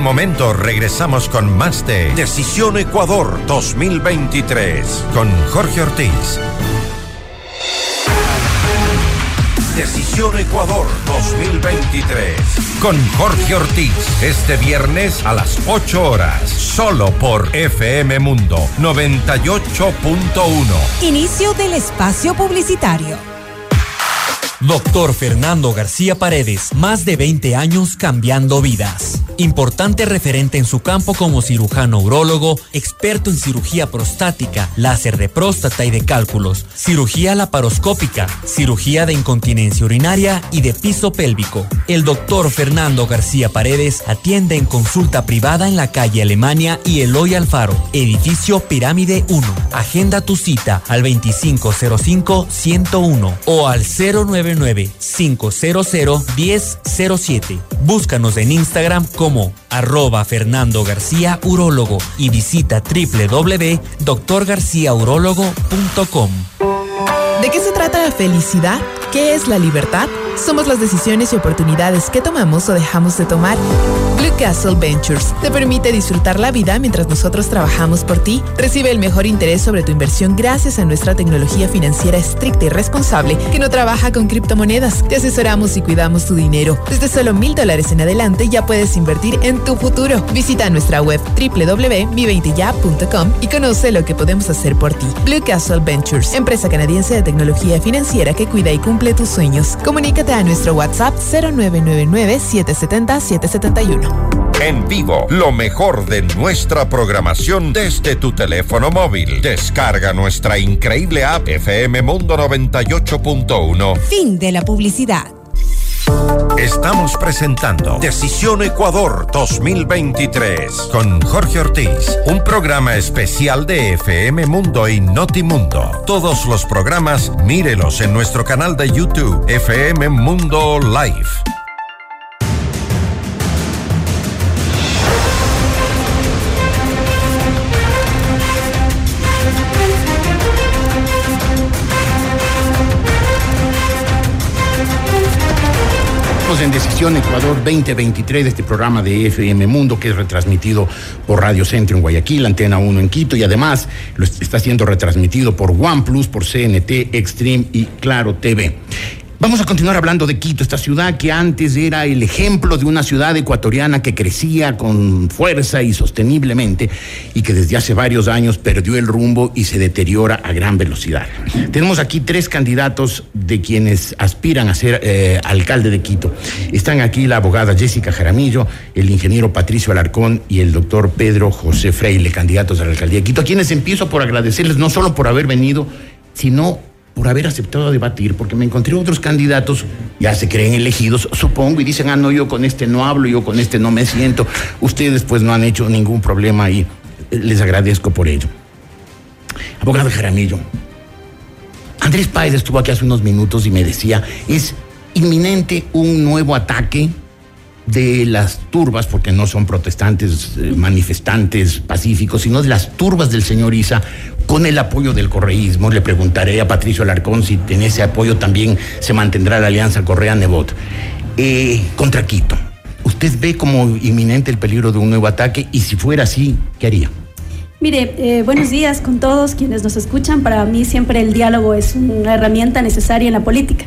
S5: Momento regresamos con más de Decisión Ecuador 2023 con Jorge Ortiz. Decisión Ecuador 2023 con Jorge Ortiz este viernes a las 8 horas solo por FM Mundo 98.1.
S8: Inicio del espacio publicitario.
S3: Doctor Fernando García Paredes, más de 20 años cambiando vidas. Importante referente en su campo como cirujano urólogo, experto en cirugía prostática, láser de próstata y de cálculos, cirugía laparoscópica, cirugía de incontinencia urinaria y de piso pélvico. El doctor Fernando García Paredes atiende en consulta privada en la calle Alemania y Eloy Alfaro, edificio Pirámide 1. Agenda tu cita al 2505-101 o al 099 500-1007. Búscanos en Instagram como arroba Fernando García Urólogo y visita www.doctorgarciaurologo.com.
S4: ¿De qué se trata la felicidad? ¿Qué es la libertad? Somos las decisiones y oportunidades que tomamos o dejamos de tomar. Blue Castle Ventures te permite disfrutar la vida mientras nosotros trabajamos por ti. Recibe el mejor interés sobre tu inversión gracias a nuestra tecnología financiera estricta y responsable que no trabaja con criptomonedas. Te asesoramos y cuidamos tu dinero. Desde solo mil dólares en adelante ya puedes invertir en tu futuro. Visita nuestra web www.mi20ya.com y conoce lo que podemos hacer por ti. Blue Castle Ventures, empresa canadiense de tecnología financiera que cuida y cumple tus sueños. Comunícate a nuestro WhatsApp 0999-770-771.
S5: En vivo, lo mejor de nuestra programación desde tu teléfono móvil. Descarga nuestra increíble app FM Mundo 98.1.
S8: Fin de la publicidad.
S5: Estamos presentando Decisión Ecuador 2023 con Jorge Ortiz, un programa especial de FM Mundo y Notimundo. Todos los programas mírelos en nuestro canal de YouTube FM Mundo Live.
S6: En Decisión Ecuador 2023 de este programa de FM Mundo que es retransmitido por Radio Centro en Guayaquil, Antena 1 en Quito y además lo está siendo retransmitido por OnePlus, por CNT, Extreme y Claro TV. Vamos a continuar hablando de Quito, esta ciudad que antes era el ejemplo de una ciudad ecuatoriana que crecía con fuerza y sosteniblemente y que desde hace varios años perdió el rumbo y se deteriora a gran velocidad. Tenemos aquí tres candidatos de quienes aspiran a ser eh, alcalde de Quito. Están aquí la abogada Jessica Jaramillo, el ingeniero Patricio Alarcón y el doctor Pedro José Freile, candidatos a la alcaldía de Quito, a quienes empiezo por agradecerles no solo por haber venido, sino por haber aceptado debatir, porque me encontré otros candidatos, ya se creen elegidos, supongo, y dicen, ah, no, yo con este no hablo, yo con este no me siento. Ustedes pues no han hecho ningún problema y les agradezco por ello. Abogado Jaramillo, Andrés Páez estuvo aquí hace unos minutos y me decía, es inminente un nuevo ataque de las turbas, porque no son protestantes, eh, manifestantes pacíficos, sino de las turbas del señor Isa, con el apoyo del correísmo. Le preguntaré a Patricio Alarcón si en ese apoyo también se mantendrá la alianza Correa-Nebot. Eh, contra Quito, ¿usted ve como inminente el peligro de un nuevo ataque? Y si fuera así, ¿qué haría?
S10: Mire, eh, buenos días con todos quienes nos escuchan. Para mí siempre el diálogo es una herramienta necesaria en la política.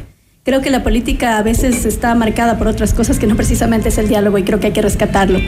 S10: Creo que la política a veces está marcada por otras cosas que no precisamente es el diálogo y creo que hay que rescatarlo.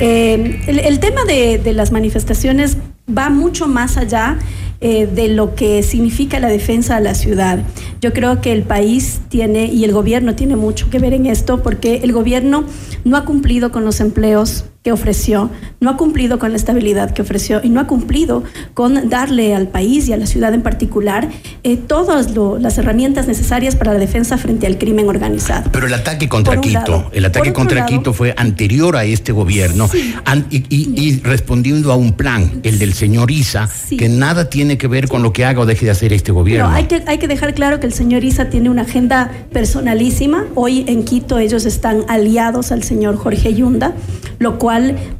S10: Eh, el, tema de, las manifestaciones va mucho más allá eh, de lo que significa la defensa de la ciudad. Yo creo que el país tiene y el gobierno tiene mucho que ver en esto porque el gobierno no ha cumplido con los empleos que ofreció, no ha cumplido con la estabilidad que ofreció y no ha cumplido con darle al país y a la ciudad en particular eh, todas las herramientas necesarias para la defensa frente al crimen organizado.
S6: Pero el ataque contra Quito, el ataque contra Quito fue anterior a este gobierno y, respondiendo a un plan, el del señor Isa, que nada tiene que ver con lo que haga o deje de hacer este gobierno.
S10: hay, que, hay que dejar claro que el señor Isa tiene una agenda personalísima. Hoy en Quito ellos están aliados al señor Jorge Yunda, lo cual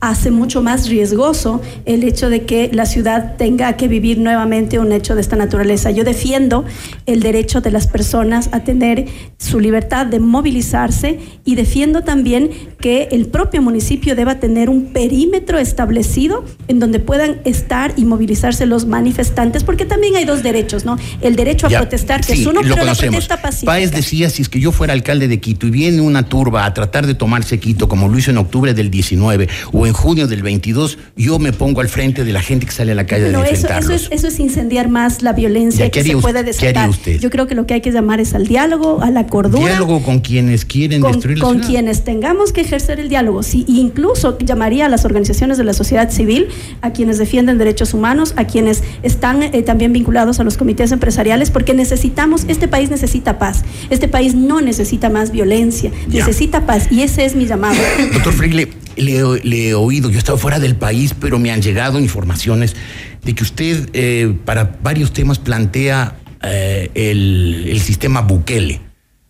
S10: hace mucho más riesgoso el hecho de que la ciudad tenga que vivir nuevamente un hecho de esta naturaleza. Yo defiendo el derecho de las personas a tener su libertad de movilizarse y defiendo también que el propio municipio deba tener un perímetro establecido en donde puedan estar y movilizarse los manifestantes, porque también hay dos derechos, ¿no? El derecho a protestar, que es uno, pero la protesta pacífica.
S6: Páez decía, si es que yo fuera alcalde de Quito y viene una turba a tratar de tomarse Quito, como lo hizo en octubre del 19 o en junio del 22, yo me pongo al frente de la gente que sale a la calle
S10: no,
S6: de
S10: eso, eso, es, eso es incendiar más la violencia que se puede desatar. Yo creo que lo que hay que llamar es al diálogo, a la cordura.
S6: Diálogo con quienes quieren
S10: con,
S6: destruir la
S10: Con
S6: ciudad.
S10: quienes tengamos que ejercer el diálogo. Sí, incluso llamaría a las organizaciones de la sociedad civil, a quienes defienden derechos humanos, a quienes están eh, también vinculados a los comités empresariales, porque necesitamos, este país necesita paz. Este país no necesita más violencia,
S6: Ya.
S10: necesita paz. Y ese es mi llamado. <coughs>
S6: Doctor Freile, le, he- le he oído, yo he estado fuera del país, pero me han llegado informaciones de que usted eh, para varios temas plantea eh, el, el sistema Bukele.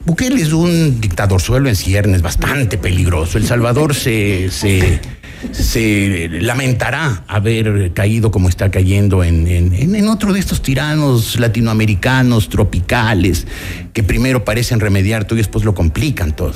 S6: Bukele es un dictador suelo en ciernes, bastante peligroso. El Salvador se, se, lamentará haber caído como está cayendo en, en- en- en otro de estos tiranos latinoamericanos, tropicales, que primero parecen remediar todo y después lo complican todo.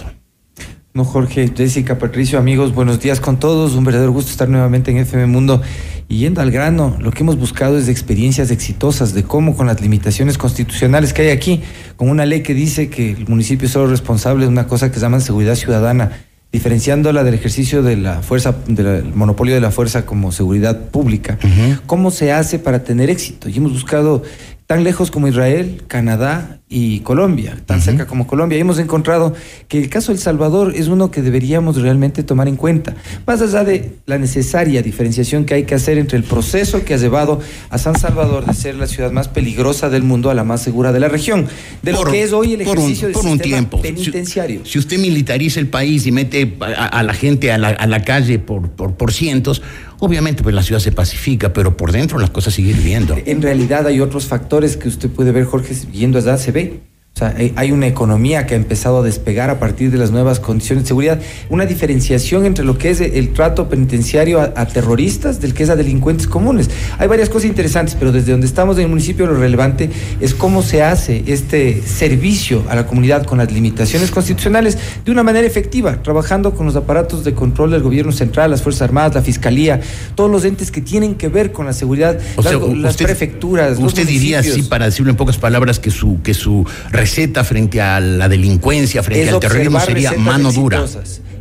S11: No, Jorge, Jessica, Patricio, amigos, buenos días con todos. Un verdadero gusto estar nuevamente en FM Mundo. Y yendo al grano, lo que hemos buscado es de experiencias exitosas, de cómo con las limitaciones constitucionales que hay aquí, con una ley que dice que el municipio es solo responsable de una cosa que se llama seguridad ciudadana, diferenciándola del ejercicio de la fuerza, del monopolio de la fuerza como seguridad pública. ¿Cómo se hace para tener éxito? Y hemos buscado tan lejos como Israel, Canadá y Colombia, tan cerca como Colombia. Y hemos encontrado que el caso de El Salvador es uno que deberíamos realmente tomar en cuenta, más allá de la necesaria diferenciación que hay que hacer entre el proceso que ha llevado a San Salvador de ser la ciudad más peligrosa del mundo a la más segura de la región, de
S6: Por-
S11: lo que es hoy el
S6: un-
S11: ejercicio
S6: un tiempo.
S11: penitenciario.
S6: Si usted militariza el país y mete a, a la gente a la, a la calle por, por, por cientos, obviamente pues la ciudad se pacifica, pero por dentro las cosas siguen viviendo.
S11: En realidad hay otros factores que usted puede ver, Jorge, yendo allá se ve. ready? O sea, hay- una economía que ha empezado a despegar a partir de las nuevas condiciones de seguridad, una diferenciación entre lo que es el trato penitenciario a, a terroristas del que es a delincuentes comunes. Hay varias cosas interesantes, pero desde donde estamos en el municipio lo relevante es cómo se hace este servicio a la comunidad con las limitaciones constitucionales de una manera efectiva, trabajando con los aparatos de control del gobierno central, las Fuerzas Armadas, la Fiscalía, todos los entes que tienen que ver con la seguridad,
S6: O sea,
S11: las, las
S6: usted-
S11: prefecturas. los
S6: Usted diría así, para decirlo en pocas palabras, que su, que su receta frente a la delincuencia, frente al terrorismo sería mano dura.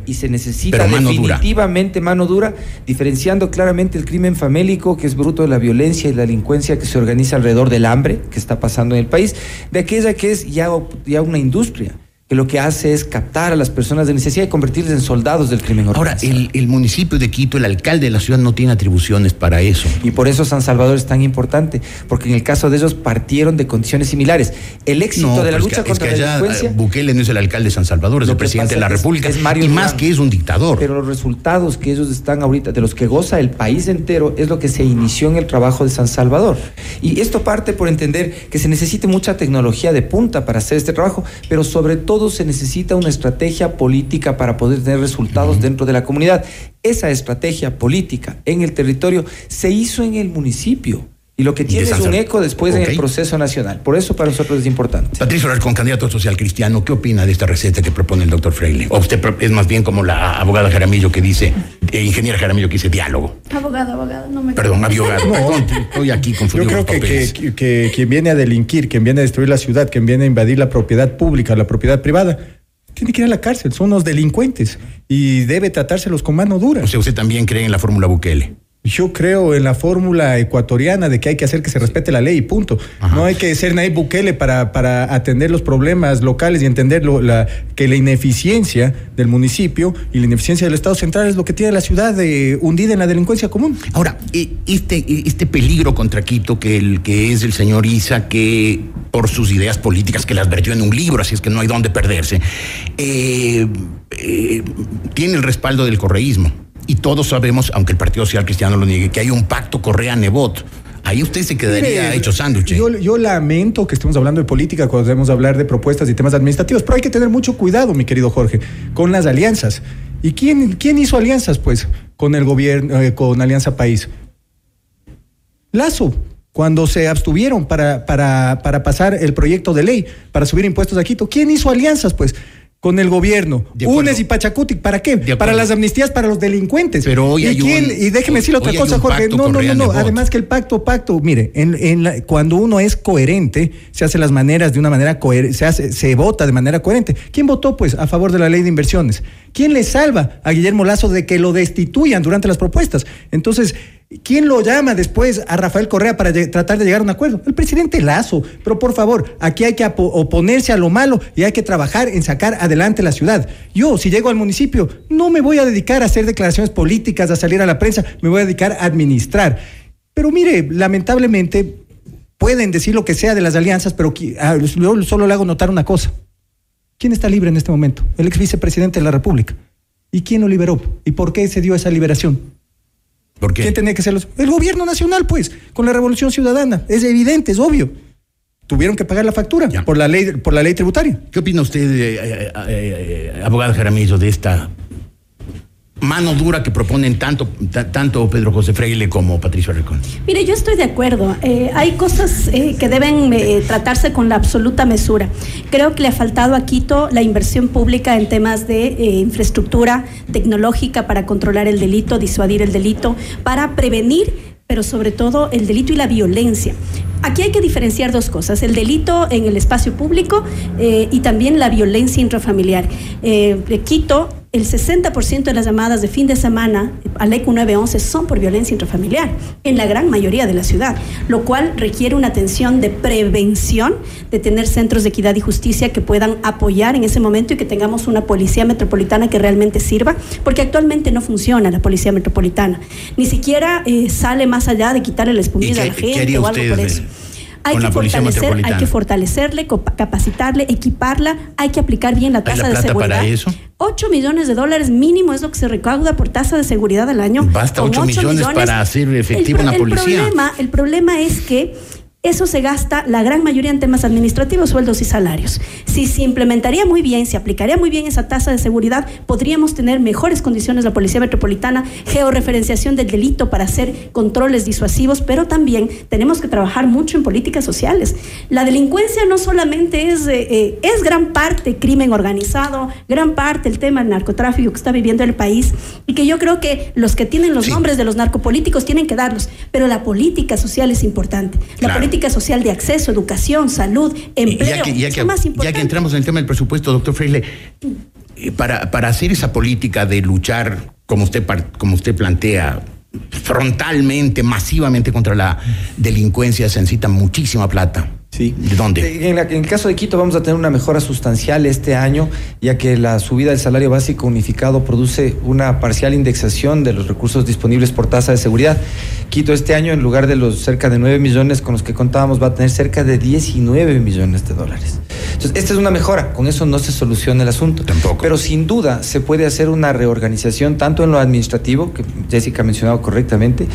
S11: Y se necesita
S6: Pero mano dura.
S11: definitivamente mano dura, diferenciando claramente el crimen famélico, que es bruto de la violencia y la delincuencia que se organiza alrededor del hambre que está pasando en el país, de aquella que es ya, ya una industria, que lo que hace es captar a las personas de necesidad y convertirles en soldados del crimen
S6: Ahora,
S11: organizado.
S6: el, el municipio de Quito, el alcalde de la ciudad no tiene atribuciones para eso.
S11: Y por eso San Salvador es tan importante, porque en el caso de ellos partieron de condiciones similares. El éxito
S6: No,
S11: de la
S6: es
S11: lucha
S6: que-
S11: contra
S6: es que
S11: la delincuencia...
S6: eh, Bukele no es el alcalde de San Salvador, es el presidente de la República.
S11: es Mario
S6: y más que es un dictador.
S11: Pero los resultados que ellos están ahorita, de los que goza el país entero, es lo que se inició en el trabajo de San Salvador. Y esto parte por entender que se necesita mucha tecnología de punta para hacer este trabajo, pero sobre todo se necesita una estrategia política para poder tener resultados dentro de la comunidad. Esa estrategia política en el territorio se hizo en el municipio. Y lo que tiene es un eco después en el proceso nacional. Por eso para nosotros es importante.
S6: Patricio Alarcón, candidato social cristiano, ¿qué opina de esta receta que propone el doctor Freile? O usted es más bien como la abogada Jaramillo que dice, eh, ingeniera Jaramillo que dice diálogo.
S10: Abogado, abogado, no me
S6: Perdón, abogado. Perdón, estoy aquí
S12: Yo
S6: confundido
S12: creo
S6: con los
S12: que, que- que quien viene a delinquir, quien viene a destruir la ciudad, quien viene a invadir la propiedad pública, la propiedad privada, tiene que ir a la cárcel, son unos delincuentes y debe tratárselos con mano dura.
S6: O sea, usted también cree en la fórmula Bukele.
S12: Yo creo en la fórmula ecuatoriana de que hay que hacer que se respete la ley y punto. No hay que ser Nayib Bukele para, para atender los problemas locales y entender lo- la, que la ineficiencia del municipio y la ineficiencia del Estado central es lo que tiene la ciudad de, hundida en la delincuencia común.
S6: Ahora, eh, este, eh, este peligro contra Quito que, el, que es el señor Isa, que por sus ideas políticas que las vertió en un libro, así es que no hay dónde perderse, eh, eh, tiene el respaldo del correísmo. Y todos sabemos, aunque el Partido Social Cristiano lo niegue, que hay un pacto Correa-Nebot. Ahí usted se quedaría
S12: Mire,
S6: hecho sándwich.
S12: Yo, yo lamento que estemos hablando de política cuando debemos hablar de propuestas y temas administrativos, pero hay que tener mucho cuidado, mi querido Jorge, con las alianzas. ¿Y quién, quién hizo alianzas, pues, con el gobierno, eh, con Alianza País? Lazo, cuando se abstuvieron para, para, para pasar el proyecto de ley para subir impuestos a Quito. ¿Quién hizo alianzas, pues? Con el gobierno. UNES y Pachacuti, ¿para qué? Para las amnistías para los delincuentes.
S6: Pero hoy
S12: ¿Y,
S6: hay
S12: quién?
S6: un-
S12: y déjeme decirle otra cosa, Jorge. No, no, no, no. Además que el pacto, pacto, mire, en, en la- cuando uno es coherente, se hace las maneras de una manera coherente, se, hace, se vota de manera coherente. ¿Quién votó, pues, a favor de la ley de inversiones? ¿Quién le salva a Guillermo Lazo de que lo destituyan durante las propuestas? Entonces, ¿quién lo llama después a Rafael Correa para tratar de llegar a un acuerdo? El presidente Lazo. Pero por favor, aquí hay que oponerse a lo malo y hay que trabajar en sacar adelante la ciudad. Yo, si llego al municipio, no me voy a dedicar a hacer declaraciones políticas, a salir a la prensa, me voy a dedicar a administrar. Pero mire, lamentablemente pueden decir lo que sea de las alianzas, pero ah, solo le hago notar una cosa. ¿Quién está libre en este momento? El ex vicepresidente de la República. ¿Y quién lo liberó? ¿Y por qué se dio esa liberación?
S6: ¿Por qué?
S12: ¿Quién tenía que ser los- El gobierno nacional, pues, con la revolución ciudadana. Es evidente, es obvio. Tuvieron que pagar la factura por la ley, por la ley tributaria.
S6: ¿Qué opina usted, eh, eh, eh, abogado Jaramillo, de esta mano dura que proponen tanto, ta- tanto Pedro José Freile como Patricio Ricón?
S10: Mire, yo estoy de acuerdo. Eh, hay cosas eh, que deben eh, tratarse con la absoluta mesura. Creo que le ha faltado a Quito la inversión pública en temas de infraestructura tecnológica para controlar el delito, disuadir el delito, para prevenir pero sobre todo el delito y la violencia. Aquí hay que diferenciar dos cosas, el delito en el espacio público y también la violencia intrafamiliar. Quito, el 60% de las llamadas de fin de semana al ECU 911 son por violencia intrafamiliar, en la gran mayoría de la ciudad, lo cual requiere una atención de prevención, de tener centros de equidad y justicia que puedan apoyar en ese momento y que tengamos una policía metropolitana que realmente sirva, porque actualmente no funciona la policía metropolitana, ni siquiera eh, sale más allá de quitarle la espumilla a la gente o algo por eso. Hay
S6: con
S10: que,
S6: la policía
S10: hay que fortalecerle, capacitarle, equiparla, hay que aplicar bien la
S6: ¿Hay
S10: tasa
S6: la
S10: de seguridad.
S6: para eso?
S10: 8 millones de dólares mínimo es lo que se recauda por tasa de seguridad al año.
S6: Basta
S10: Con
S6: 8
S10: ocho
S6: millones para hacer efectiva una policía.
S10: Problema, el problema es que eso se gasta la gran mayoría en temas administrativos, sueldos y salarios. Si se implementaría muy bien, se aplicaría muy bien esa tasa de seguridad, podríamos tener mejores condiciones la Policía Metropolitana, georreferenciación del delito para hacer controles disuasivos, pero también tenemos que trabajar mucho en políticas sociales. La delincuencia no solamente es, eh, eh, es gran parte crimen organizado, gran parte el tema del narcotráfico que está viviendo el país y que yo creo que los que tienen los nombres de los narcopolíticos tienen que darlos, pero la política social es importante. La
S6: Claro.
S10: Política social de acceso, educación, salud, empleo,
S6: ya que, ya, que,
S10: lo más
S6: ya
S10: importante.
S6: que entramos en el tema del presupuesto, doctor Freile, eh, para, para hacer esa política de luchar, como usted, como usted plantea, frontalmente, masivamente contra la delincuencia, se necesita muchísima plata.
S11: Sí.
S6: ¿De dónde?
S11: En, la- en el caso de Quito vamos a tener una mejora sustancial este año, ya que la subida del salario básico unificado produce una parcial indexación de los recursos disponibles por tasa de seguridad. Quito este año, en lugar de los cerca de 9 millones con los que contábamos, va a tener cerca de 19 millones de dólares. Entonces, esta es una mejora, con eso no se soluciona el asunto.
S6: Tampoco.
S11: Pero sin duda se puede hacer una reorganización tanto en lo administrativo, que Jessica ha mencionado correctamente,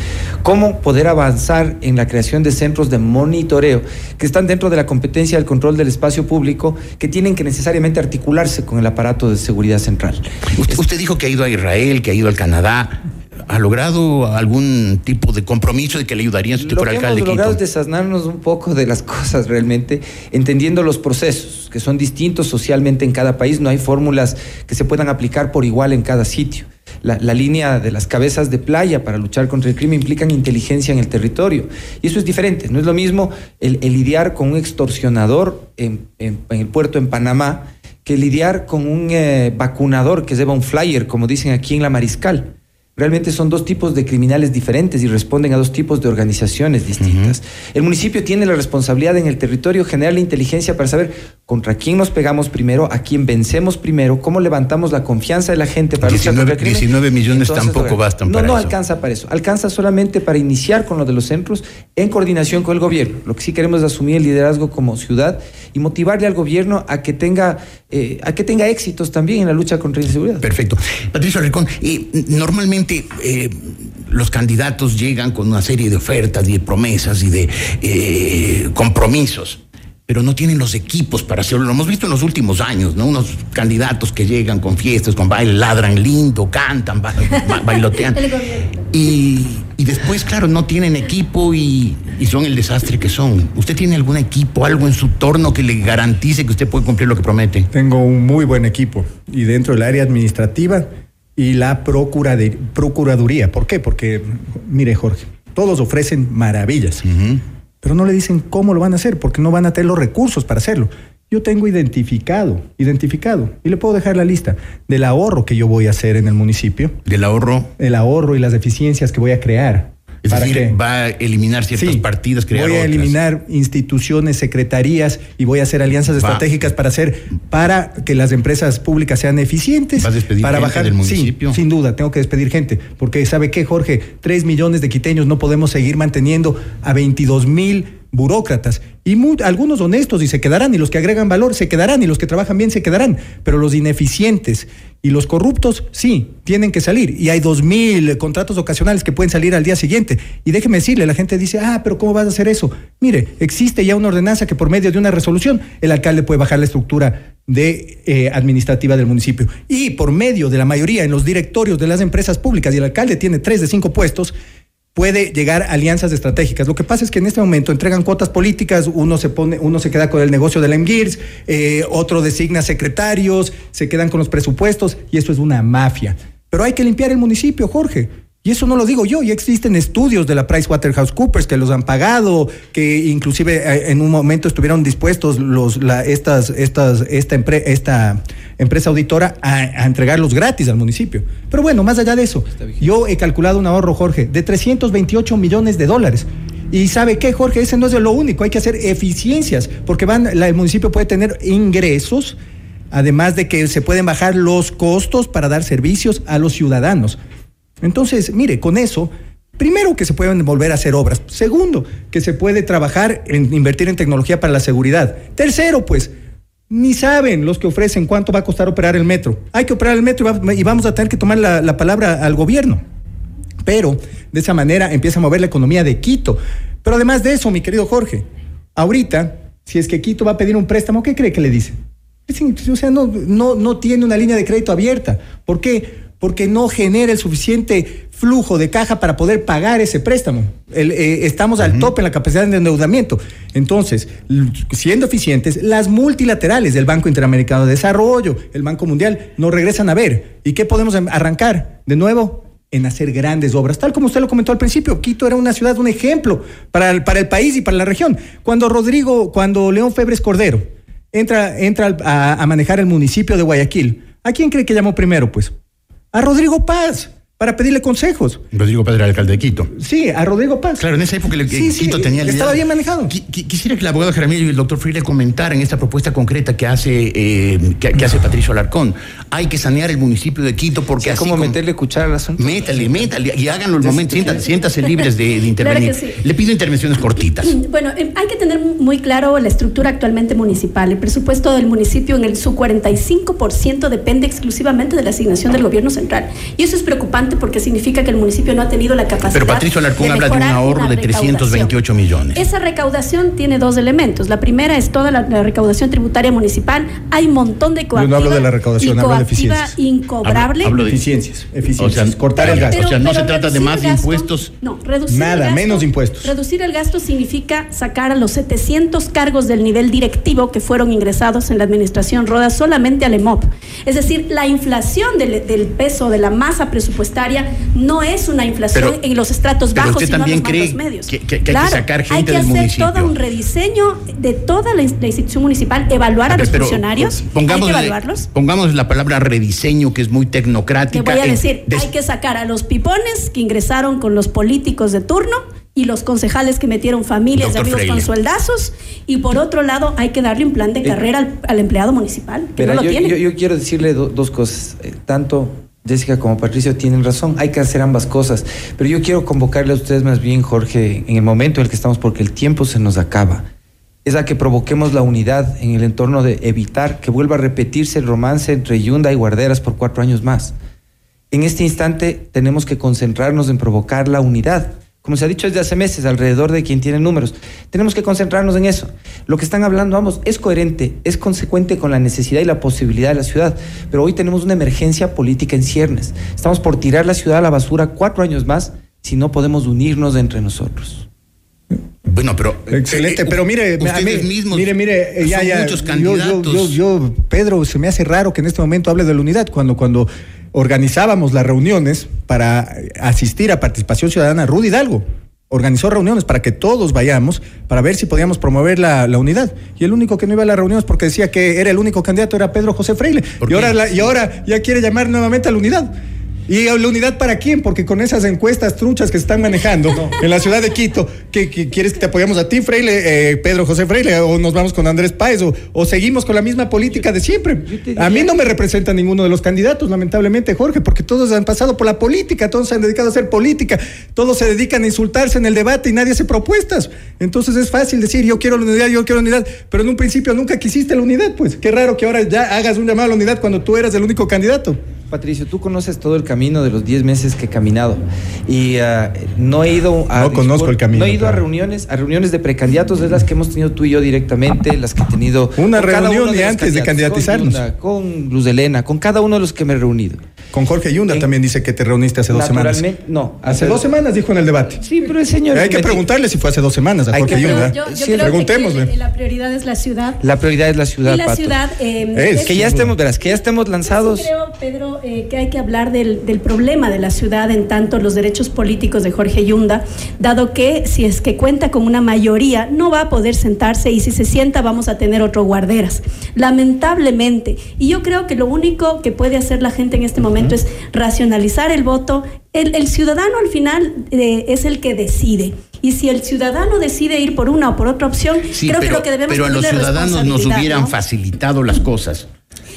S11: como poder avanzar en la creación de centros de monitoreo que están dentro de la competencia del control del espacio público, que tienen que necesariamente articularse con el aparato de seguridad central.
S6: Usted, usted dijo que ha ido a Israel, que ha ido al Canadá. ¿Ha logrado algún tipo de compromiso de que le ayudaría si usted
S11: Lo que
S6: alcalde
S11: hemos
S6: de
S11: logrado es desasnarnos un poco de las <laughs> cosas realmente, entendiendo los procesos, que son distintos socialmente en cada país, no hay fórmulas que se puedan aplicar por igual en cada sitio. La, línea de las cabezas de playa para luchar contra el crimen implican inteligencia en el territorio. Y eso es diferente. No es lo mismo el, lidiar con un extorsionador en el puerto en Panamá que lidiar con un eh, vacunador que lleva un flyer, como dicen aquí en la Mariscal. Realmente son dos tipos de criminales diferentes y responden a dos tipos de organizaciones distintas. El municipio tiene la responsabilidad en el territorio generar la inteligencia para saber contra quién nos pegamos primero, a quién vencemos primero, cómo levantamos la confianza de la gente para luchar
S6: 19
S11: contra el crimen.
S6: 19 millones tampoco bastan
S11: no,
S6: para
S11: no
S6: eso.
S11: alcanza para eso. Alcanza solamente para iniciar con lo de los centros en coordinación con el gobierno. Lo que sí queremos es asumir el liderazgo como ciudad y motivarle al gobierno a que tenga, eh, a que tenga éxitos también en la lucha contra la inseguridad.
S6: Perfecto. Patricio Ricón, eh, normalmente eh, los candidatos llegan con una serie de ofertas y de promesas y de eh, compromisos, pero no tienen los equipos para hacerlo. Lo hemos visto en los últimos años, ¿no? Unos candidatos que llegan con fiestas, con baile, ladran lindo, cantan, ba- ba- bailotean. <laughs> Y después, claro, no tienen equipo y, y son el desastre que son. ¿Usted tiene algún equipo, algo en su torno que le garantice que usted puede cumplir lo que promete?
S12: Tengo un muy buen equipo y dentro del área administrativa y la procuraduría. ¿Por qué? Porque, mire Jorge, todos ofrecen maravillas, pero no le dicen cómo lo van a hacer porque no van a tener los recursos para hacerlo. Yo tengo identificado, identificado, y le puedo dejar la lista del ahorro que yo voy a hacer en el municipio.
S6: ¿Del ahorro?
S12: El ahorro y las deficiencias que voy a crear.
S6: Es
S12: ¿Para
S6: decir,
S12: qué?
S6: va a eliminar ciertos
S12: Sí,
S6: partidos, crear
S12: voy a
S6: otras.
S12: eliminar instituciones, secretarías y voy a hacer alianzas
S6: Va.
S12: estratégicas para hacer para que las empresas públicas sean eficientes.
S6: ¿Va a despedir
S12: para
S6: gente
S12: bajar
S6: del
S12: Sí,
S6: municipio?
S12: sin duda, tengo que despedir gente, porque sabe qué, Jorge, tres millones de quiteños no podemos seguir manteniendo a 22 mil burócratas y algunos honestos y se quedarán y los que agregan valor se quedarán y los que trabajan bien se quedarán, pero los ineficientes y los corruptos sí tienen que salir. Y hay dos mil contratos ocasionales que pueden salir al día siguiente. Y déjeme decirle, la gente dice, ah, pero ¿cómo vas a hacer eso? Mire, existe ya una ordenanza que por medio de una resolución el alcalde puede bajar la estructura de eh, administrativa del municipio. Y por medio de la mayoría en los directorios de las empresas públicas y el alcalde tiene tres de cinco puestos puede llegar a alianzas estratégicas. Lo que pasa es que en este momento entregan cuotas políticas, uno se pone, uno se queda con el negocio de la MGIRS, eh, otro designa secretarios, se quedan con los presupuestos y eso es una mafia. Pero hay que limpiar el municipio, Jorge. Y eso no lo digo yo, ya existen estudios de la PricewaterhouseCoopers que los han pagado, que inclusive eh, en un momento estuvieron dispuestos los, la, estas, estas, esta, empre- esta empresa auditora a, a entregarlos gratis al municipio. Pero bueno, más allá de eso, yo he calculado un ahorro, Jorge, de 328 millones de dólares. Y sabe qué, Jorge, ese no es lo único, hay que hacer eficiencias, porque van, la- el municipio puede tener ingresos, además de que se pueden bajar los costos para dar servicios a los ciudadanos. Entonces, mire, con eso, primero que se pueden volver a hacer obras. Segundo, que se puede trabajar en invertir en tecnología para la seguridad. Tercero, pues, ni saben los que ofrecen cuánto va a costar operar el metro. Hay que operar el metro y, va- y vamos a tener que tomar la, la palabra al gobierno. Pero de esa manera empieza a mover la economía de Quito. Pero además de eso, mi querido Jorge, ahorita, si es que Quito va a pedir un préstamo, ¿qué cree que le? Dicen, O sea, no, no, no tiene una línea de crédito abierta. ¿Por qué? Porque no genera el suficiente flujo de caja para poder pagar ese préstamo. El, eh, estamos al tope en la capacidad de endeudamiento. Entonces, siendo eficientes, las multilaterales del Banco Interamericano de Desarrollo, el Banco Mundial, nos regresan a ver. ¿Y qué podemos em- arrancar? De nuevo, en hacer grandes obras. Tal como usted lo comentó al principio, Quito era una ciudad, un ejemplo para el, para el país y para la región. Cuando Rodrigo, cuando León Febres Cordero entra, entra a, a manejar el municipio de Guayaquil, ¿a quién cree que llamó primero? Pues a Rodrigo Paz, para pedirle consejos.
S6: Rodrigo Paz era alcalde de Quito.
S12: Sí, a Rodrigo Paz.
S6: Claro, en esa época el,
S12: Sí, sí,
S6: Quito tenía el
S12: estaba bien manejado.
S6: Qui- qui- Quisiera que el abogado Jaramillo y el doctor Freire comentaran esta propuesta concreta que hace, eh, que, que hace Patricio Alarcón. Hay que sanear el municipio de Quito porque así
S11: ¿Cómo
S6: como-
S11: meterle cuchara al asunto?
S6: Métale, métale y háganlo el momento. Siéntase, siéntase libres de, de <laughs> intervenir.
S10: Claro sí.
S6: Le pido intervenciones cortitas.
S10: Bueno, eh, hay que tener muy claro la estructura actualmente municipal. El presupuesto del municipio en el su 45% depende exclusivamente de la asignación del gobierno central. Y eso es preocupante porque significa que el municipio no ha tenido la capacidad.
S6: Pero Patricio Alarcón habla de un
S10: mejorar
S6: ahorro de
S10: recaudación.
S6: 328 millones.
S10: Esa recaudación tiene dos elementos. La primera es toda la, la recaudación tributaria municipal. Hay un montón de
S12: Yo
S10: coactiva
S12: no hablo de la recaudación, hablo de eficiencias.
S10: incobrable.
S6: Hablo de-
S12: Eficiencias, eficiencias.
S6: O sea,
S12: cortar el
S6: pero-
S12: gasto.
S6: o sea, no
S10: pero
S6: se trata de más
S10: gasto-
S6: impuestos.
S10: No, reducir
S12: Nada,
S10: el gasto-
S12: menos impuestos.
S10: Reducir el gasto significa sacar a los 700 cargos del nivel directivo que fueron ingresados en la administración Roda solamente al EMOP. Es decir, la inflación del, del peso de la masa presupuestaria no es una inflación
S6: Pero-
S10: en los estratos
S6: pero
S10: bajos,
S6: usted
S10: sino en
S6: también
S10: los
S6: cree
S10: mandos medios.
S6: que- que- que hay que sacar
S10: hay
S6: gente
S10: que
S6: del
S10: hacer
S6: municipio.
S10: todo un rediseño de toda la, la institución municipal, evaluar a, los
S6: Pero,
S10: funcionarios,
S6: pongamos,
S10: hay que evaluarlos.
S6: pongamos la palabra rediseño, que es muy
S10: Te
S6: tecnocrática.
S10: voy a
S6: en-
S10: decir,
S6: des-
S10: hay que sacar a los pipones que ingresaron con los políticos de turno y los concejales que metieron familias
S6: Doctor
S10: de amigos con sueldazos. Y por otro lado, hay que darle un plan de carrera al, al empleado municipal, que
S11: Verá,
S10: no lo
S11: yo,
S10: tiene.
S11: yo- yo quiero decirle do- dos cosas. Eh, tanto Jessica como Patricio tienen razón. Hay que hacer ambas cosas. Pero yo quiero convocarle a ustedes más bien, Jorge, en el momento en el que estamos, porque el tiempo se nos acaba. Es a que provoquemos la unidad en el entorno de evitar que vuelva a repetirse el romance entre Yunda y Guarderas por cuatro años más. En este instante tenemos que concentrarnos en provocar la unidad. Como se ha dicho desde hace meses, alrededor de quien tiene números. Tenemos que concentrarnos en eso. Lo que están hablando ambos es coherente, es consecuente con la necesidad y la posibilidad de la ciudad. Pero hoy tenemos una emergencia política en ciernes. Estamos por tirar la ciudad a la basura cuatro años más si no podemos unirnos entre nosotros.
S6: Bueno, pero.
S12: Excelente, pero mire,
S6: ustedes
S12: mí-
S6: mismos.
S12: mire, mire, eh, ya,
S6: son
S12: ya,
S6: muchos
S12: yo-
S6: candidatos.
S12: Yo, yo, yo, Pedro, se me hace raro que en este momento hable de la unidad cuando, cuando organizábamos las reuniones para asistir a participación ciudadana, Rudy Hidalgo organizó reuniones para que todos vayamos para ver si podíamos promover la, la unidad. Y el único que no iba a las reuniones porque decía que era el único candidato era Pedro José Freile. Y ahora, la- y ahora ya quiere llamar nuevamente a la unidad. ¿Y la unidad para quién? Porque con esas encuestas truchas que se están manejando en la ciudad de Quito, ¿qué, qué quieres que te apoyamos a ti, Freile, eh, Pedro José Freile, o nos vamos con Andrés Páez, o, o seguimos con la misma política de siempre? A mí no me representa ninguno de los candidatos, lamentablemente, Jorge, porque todos han pasado por la política, todos se han dedicado a hacer política, todos se dedican a insultarse en el debate y nadie hace propuestas. Entonces es fácil decir, yo quiero la unidad, yo quiero la unidad, pero en un principio nunca quisiste la unidad, pues qué raro que ahora ya hagas un llamado a la unidad cuando tú eras el único candidato.
S11: Patricio, tú conoces todo el camino de los 10 meses que he caminado y ah, no he ido a
S12: No conozco el camino,
S11: No he ido a reuniones, a reuniones de precandidatos, es las que hemos tenido tú y yo directamente, las que he tenido
S12: Una reunión
S11: los
S12: antes de candidatizarnos.
S11: Con, con Luz Elena, con cada uno de los que me he reunido.
S12: Con Jorge Yunda también dice que te reuniste hace dos semanas.
S11: No.
S12: Hace dos semanas dijo en el debate.
S11: Sí, pero el señor.
S12: Hay que preguntarle si fue hace dos semanas a
S11: Hay
S12: Jorge
S11: que
S12: Yunda.
S10: Yo, yo
S11: Sí,
S10: creo
S12: preguntémosle.
S10: que, que la prioridad es la ciudad.
S11: La prioridad es la ciudad,
S10: y la
S11: Pato.
S10: ciudad. eh,
S12: Es.
S11: Que ya estemos, verás, que ya estemos lanzados.
S10: Yo sí creo, Pedro, eh, que hay que hablar del, del problema de la ciudad en tanto los derechos políticos de Jorge Yunda, dado que si es que cuenta con una mayoría, no va a poder sentarse y si se sienta vamos a tener otro guarderas. Lamentablemente. Y yo creo que lo único que puede hacer la gente en este momento es racionalizar el voto. El, el ciudadano al final eh, es el que decide. Y si el ciudadano decide ir por una o por otra opción,
S6: Sí,
S10: creo
S6: pero,
S10: que lo que debemos
S6: pero a los ciudadanos nos hubieran
S10: ¿no?
S6: facilitado las cosas.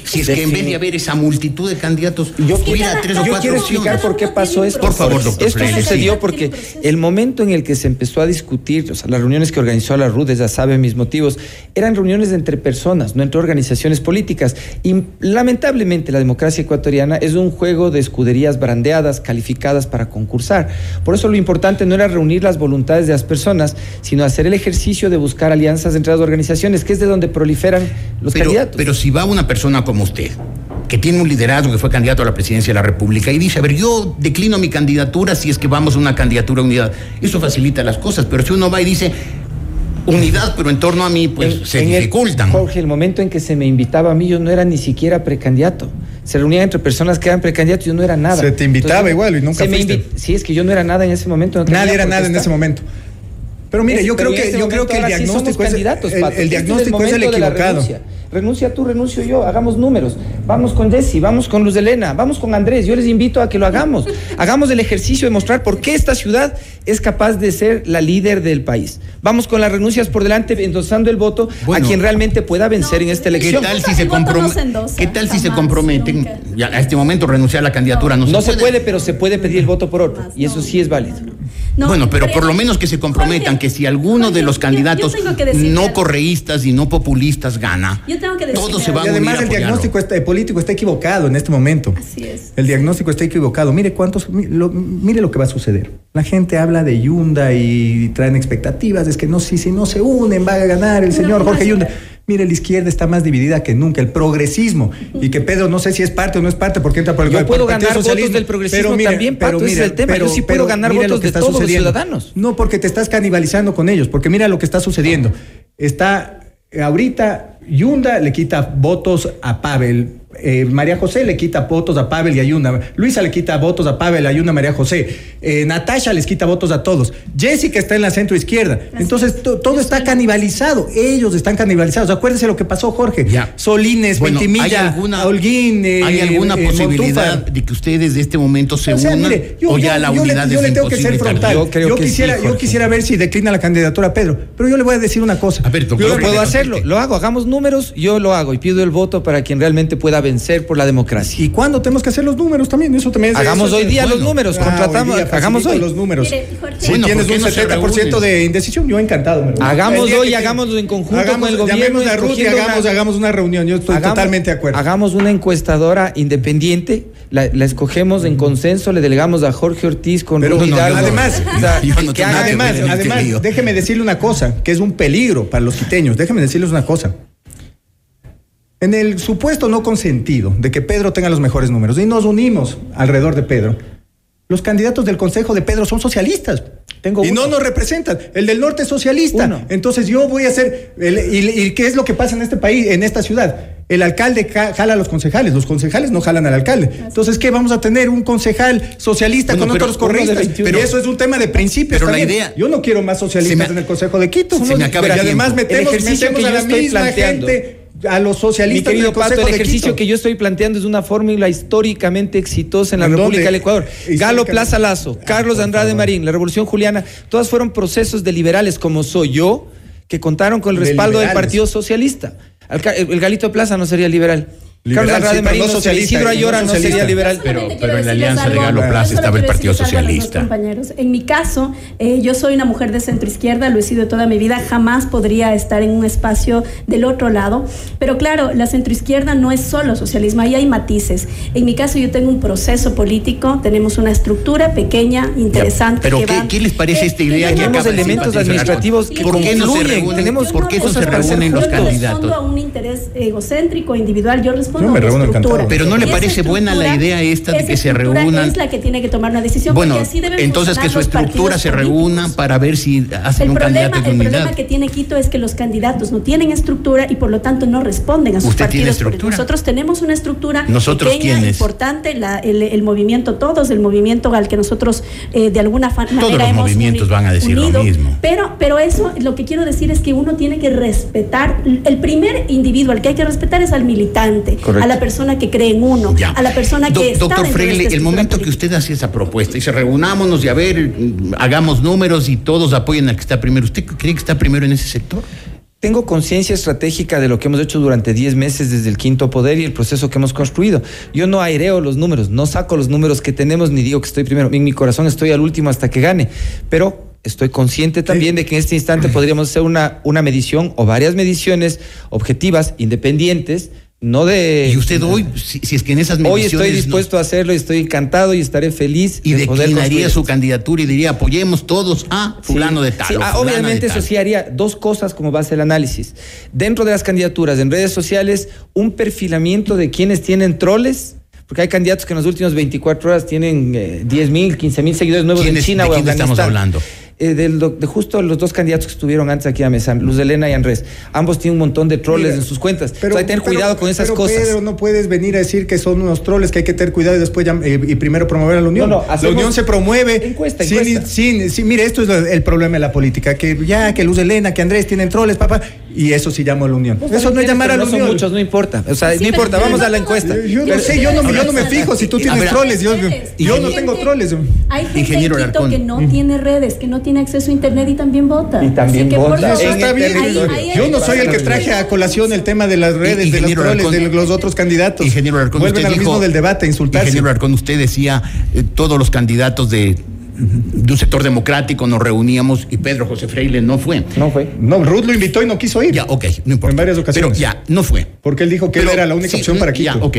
S6: Si es que en vez de haber esa multitud de candidatos,
S11: Yo
S6: hubiera tres o
S11: Yo
S6: cuatro
S11: quiero explicar
S6: opciones.
S11: por qué pasó esto.
S6: Por favor, doctor
S11: Esto
S6: Freire,
S11: sucedió
S6: sí.
S11: porque el momento en el que se empezó a discutir, o sea, las reuniones que organizó la RUDES, ya sabe mis motivos, eran reuniones entre personas, no entre organizaciones políticas. Y lamentablemente la democracia ecuatoriana es un juego de escuderías brandeadas, calificadas para concursar. Por eso lo importante no era reunir las voluntades de las personas, sino hacer el ejercicio de buscar alianzas entre las organizaciones, que es de donde proliferan los
S6: pero,
S11: candidatos.
S6: pero si va una persona como usted, que tiene un liderazgo, que fue candidato a la presidencia de la República, y dice, a ver, yo declino mi candidatura si es que vamos a una candidatura a unidad, eso facilita las cosas, pero si uno va y dice, unidad, pero en torno a mí, pues
S11: En-
S6: se
S11: en el-
S6: dificultan.
S11: Jorge, el momento en que se me invitaba a mí, yo no era ni siquiera precandidato. Se reunían entre personas que eran precandiatos, yo no era nada.
S12: Se te invitaba igual y nunca
S11: se me
S12: fuiste.
S11: invi- Sí, es que yo no era nada en ese momento. no
S12: Nadie era nada en ese momento. Pero mire,
S11: Es-
S12: yo
S11: pero
S12: creo que
S11: este
S12: yo creo que el
S11: sí
S12: diagnóstico es el, el
S11: Este
S12: diagnóstico es el equivocado.
S11: Renuncia. Tú, renuncio yo, hagamos números. Vamos con Jessy, vamos con Luz Elena, vamos con Andrés. Yo les invito a que lo hagamos. <laughs> Hagamos el ejercicio de mostrar por qué esta ciudad es capaz de ser la líder del país. Vamos con las renuncias por delante, endosando el voto
S6: Bueno.
S11: a quien realmente pueda vencer en esta
S6: ¿Qué
S11: elección.
S6: tal si se,
S10: no
S6: comprom-
S10: se endosa,
S6: ¿Qué tal si se comprometen? Ya, a este momento renunciar a la candidatura no,
S11: No se puede, pero se puede pedir el voto por otro. Y eso sí es válido.
S10: No,
S6: bueno, pero por lo menos que se comprometan
S10: Jorge,
S6: que si alguno de los candidatos
S10: yo
S6: no correístas y no populistas gana,
S10: Yo tengo que decirte
S6: todo se va
S12: Y
S6: a unir
S12: además
S6: a
S12: el diagnóstico está- el político está equivocado en este momento.
S10: Así es.
S12: El diagnóstico está equivocado. Mire cuántos, lo- mire lo que va a suceder. La gente habla de Yunda y traen expectativas, es que no, si, si no se unen va a ganar el señor
S10: No,
S12: Jorge Yunda. Mire, la izquierda está más dividida que nunca, el progresismo. Y que Pedro no sé si es parte o no es parte porque entra por el
S11: Yo puedo
S12: el Partido
S11: ganar votos del progresismo también, Pato, ese es el tema. Yo sí puedo ganar votos
S12: que
S11: de todos los
S12: sucediendo.
S11: ciudadanos.
S12: No, porque te estás canibalizando con ellos, porque mira lo que está sucediendo. Está ahorita Yunda le quita votos a Pavel. Eh, María José le quita votos a Pavel y a Yunda. Luisa le quita votos a Pavel, a Yunda, a María José. Eh, Natasha les quita votos a todos. Jessica está en la centro izquierda. Entonces to- todo está canibalizado. Ellos están canibalizados. Acuérdense lo que pasó, Jorge.
S6: Ya.
S12: Solines,
S6: Bueno, ¿hay
S12: Ventimilla,
S6: alguna,
S12: Holguín. eh,
S6: ¿hay alguna
S12: eh,
S6: posibilidad
S12: Montúfar.
S6: de que ustedes de este momento se
S12: O sea,
S6: unan
S12: mire, yo-
S6: o
S12: yo-
S6: ya la
S12: yo le-
S6: unidad
S12: yo
S6: es
S12: le tengo que ser frontal.
S11: Yo creo
S12: yo
S11: que sí,
S12: quisiera, yo ver si declina la candidatura a Pedro, pero yo le voy a decir una cosa.
S6: A ver, doctor,
S11: Yo puedo
S6: le
S11: hacerlo, lo hago, hagamos números, yo lo hago y pido el voto para quien realmente pueda vencer por la democracia.
S12: ¿Y cuándo tenemos que hacer los números también? Eso también es-
S11: Hagamos
S12: eso
S11: hoy día los números,
S12: Ah,
S11: contratamos,
S12: hoy día
S11: hagamos hoy.
S12: los números.
S10: Mire, Jorge.
S12: Si
S6: Bueno,
S12: tienes
S6: ¿por qué
S12: un
S6: no se
S12: 70%
S6: reúnen?
S12: de indecisión, yo encantado. me lo-
S11: Hagámoslo
S12: El día
S11: y
S12: que-
S11: hagámoslo en conjunto
S12: hagamos-
S11: con el gobierno,
S12: a Ruth y hagamos,
S11: una-
S12: hagamos una reunión. Yo estoy
S11: Hagamos-
S12: totalmente de acuerdo.
S11: Hagamos una encuestadora independiente, la, la escogemos en consenso, le delegamos a Jorge Ortiz con
S12: Pero
S11: Rudy
S12: no,
S11: Hidalgo.
S12: además,
S11: O sea,
S12: Además, déjeme decirle una cosa, que es un peligro para los quiteños. Déjeme decirles una cosa. En el supuesto no consentido de que Pedro tenga los mejores números y nos unimos alrededor de Pedro, Los candidatos del Consejo de Pedro son socialistas.
S11: Tengo
S12: y
S11: uno.
S12: no nos representan. El del norte es socialista.
S11: Uno.
S12: Entonces yo voy a hacer. el- y, y qué es lo que pasa en este país, en esta ciudad? El alcalde ca- jala a los concejales, los concejales no jalan al alcalde. Entonces, ¿qué? Vamos a tener un concejal socialista
S6: Bueno,
S12: con
S6: pero
S12: otros correístas.
S6: 21.
S12: Pero eso es un tema de principios.
S6: pero la idea-
S12: Yo no quiero más socialistas
S6: me-
S12: en el Consejo de Quito.
S6: se me acaba
S12: Pero
S6: el
S12: además metemos,
S11: El ejercicio
S12: metemos
S11: que
S12: a
S11: yo
S12: la
S11: estoy
S12: misma
S11: planteando.
S12: gente, a los
S11: Mi
S12: socialistas
S11: querido
S12: del
S11: Pato, el ejercicio
S12: Quito.
S11: que yo estoy planteando es una fórmula históricamente exitosa en la
S12: ¿En
S11: República
S12: dónde?
S11: del Ecuador. Galo. Plaza Lazo, Carlos Andrade Marín, la Revolución Juliana, todas fueron procesos de liberales como soy yo, que contaron con el
S12: De
S11: respaldo del. Partido Socialista. El Galito Plaza no sería liberal.
S12: Liberal,
S11: Carlos Andrade
S12: sí, pero
S11: Marín
S12: no socialista,
S11: Isidro
S12: no
S11: Ayora no,
S12: socialista.
S11: sería liberal.
S10: Pero,
S6: pero en la alianza de Galo Plaza estaba el Partido Socialista.
S10: compañeros. En mi caso, eh, yo soy una mujer de centro izquierda, lo he sido toda mi vida, jamás podría estar en un espacio del otro lado. Pero claro, la centro izquierda no es solo socialismo, ahí hay matices. En mi caso, yo tengo un proceso político, tenemos una estructura pequeña, interesante.
S6: Pero
S10: que
S6: ¿qué,
S10: va-
S6: qué les parece
S10: Eh,
S6: esta idea que
S11: tenemos elementos administrativos que
S6: ¿Por qué no se reúnen?
S11: Tenemos
S6: ¿Por qué no se reúnen los candidatos?
S10: Egocéntrico, individual, yo respondo
S12: Yo me
S10: a
S12: reúno encantado.
S6: Pero ¿no le parece buena la idea esta de que se reúnan?
S10: Es la que tiene que tomar una decisión.
S6: Bueno,
S10: porque así
S6: entonces que su
S10: los
S6: estructura se reúnan para ver si hacen
S10: El
S6: un
S10: problema,
S6: candidato de
S10: el
S6: unidad.
S10: problema que tiene Quito es que los candidatos no tienen estructura y por lo tanto no responden a sus
S6: ¿Usted tiene
S10: partidos.
S6: estructura?
S10: Nosotros tenemos una estructura
S6: ¿Nosotros
S10: pequeña,
S6: quiénes?
S10: importante, la- el, el movimiento todos, el movimiento al que nosotros eh, de alguna manera
S6: los
S10: hemos
S6: movimientos van a decir lo mismo.
S10: Pero, pero eso, lo que quiero decir es que uno tiene que respetar, el primer individuo al que hay que respetar es al militante,
S6: Correcto.
S10: a la persona que cree en uno,
S6: Ya.
S10: a la persona
S6: Do-
S10: que está
S6: Doctor
S10: de
S6: Freile,
S10: esta
S6: el momento que
S10: política.
S6: usted hace esa propuesta y se reunámonos y a ver, hagamos números y todos apoyen al que está primero, ¿usted cree que está primero en ese sector?
S11: Tengo conciencia estratégica de lo que hemos hecho durante 10 meses desde el quinto poder y el proceso que hemos construido. Yo no aireo los números, no saco los números que tenemos ni digo que estoy primero. En mi corazón estoy al último hasta que gane. Pero estoy consciente también de que en este instante podríamos hacer una, una medición o varias mediciones objetivas, independientes, no de...
S6: Y usted hoy, si, si es que en esas
S11: Hoy
S6: mediciones...
S11: estoy
S6: no-
S11: dispuesto a hacerlo y estoy encantado y estaré feliz
S6: y
S11: de
S6: declinaría su candidatura y diría apoyemos todos a fulano
S11: Sí,
S6: de tal.
S11: sí,
S6: o
S11: ah, obviamente
S6: de
S11: eso sí haría dos cosas como base del análisis. Dentro de las candidaturas en redes sociales, un perfilamiento de quienes tienen troles. Porque hay candidatos que en las últimas 24 horas tienen eh, 10 mil, 15 mil seguidores nuevos en
S6: ¿Quiénes-
S11: China
S6: de
S11: o
S6: quién estamos
S11: Afganistán.
S6: hablando?
S11: Eh, del de justo los dos candidatos que estuvieron antes aquí a mesa, Luz Elena y Andrés. Ambos tienen un montón de troles
S12: Mira,
S11: en sus cuentas.
S12: Pero,
S11: hay que tener
S12: pero-
S11: cuidado con esas
S12: pero,
S11: cosas.
S12: Pedro, no puedes venir a decir que son unos troles, que hay que tener cuidado y después llam- eh, y primero promover a la unión.
S11: No, no,
S12: la unión se promueve.
S11: encuesta,
S12: sin-
S11: encuesta.
S12: sin- sin- mire, esto es el problema de la política, que ya, que Luz Elena, que Andrés tienen troles, papá, y eso sí llamo a la unión. Eso no es llamar a la
S11: no
S12: unión.
S11: son muchos, no importa. O sea,
S10: Sí,
S11: no importa, vamos
S10: no
S11: a la encuesta.
S12: Yo no
S11: Pero-
S12: sé, yo no, yo no me fijo si tú tienes
S6: ver,
S12: troles. Yo, no tengo troles.
S10: Hay gente
S6: Ingeniero
S10: en Quito
S6: Alarcón.
S10: que no tiene redes, que no tiene acceso a internet y también vota.
S11: Y también
S10: Así
S11: vota.
S12: Eso está bien.
S10: ahí
S12: Yo no soy el que traje a colación el tema de las redes, de los troles, de los otros candidatos.
S6: Ingeniero Alarcón,
S12: Vuelven
S6: usted
S12: al
S6: dijo-
S12: mismo del debate, insultarse.
S6: Ingeniero Alarcón, usted decía, eh, todos los candidatos de, de un sector democrático nos reuníamos y Pedro José Freile no fue.
S11: No fue.
S12: No, Ruth lo invitó y no quiso ir.
S6: Ya, ok, no importa.
S12: En varias ocasiones.
S6: Pero ya, no fue.
S12: Porque él dijo que él era la única
S6: sí,
S12: opción para Quito.
S6: Ya, ok.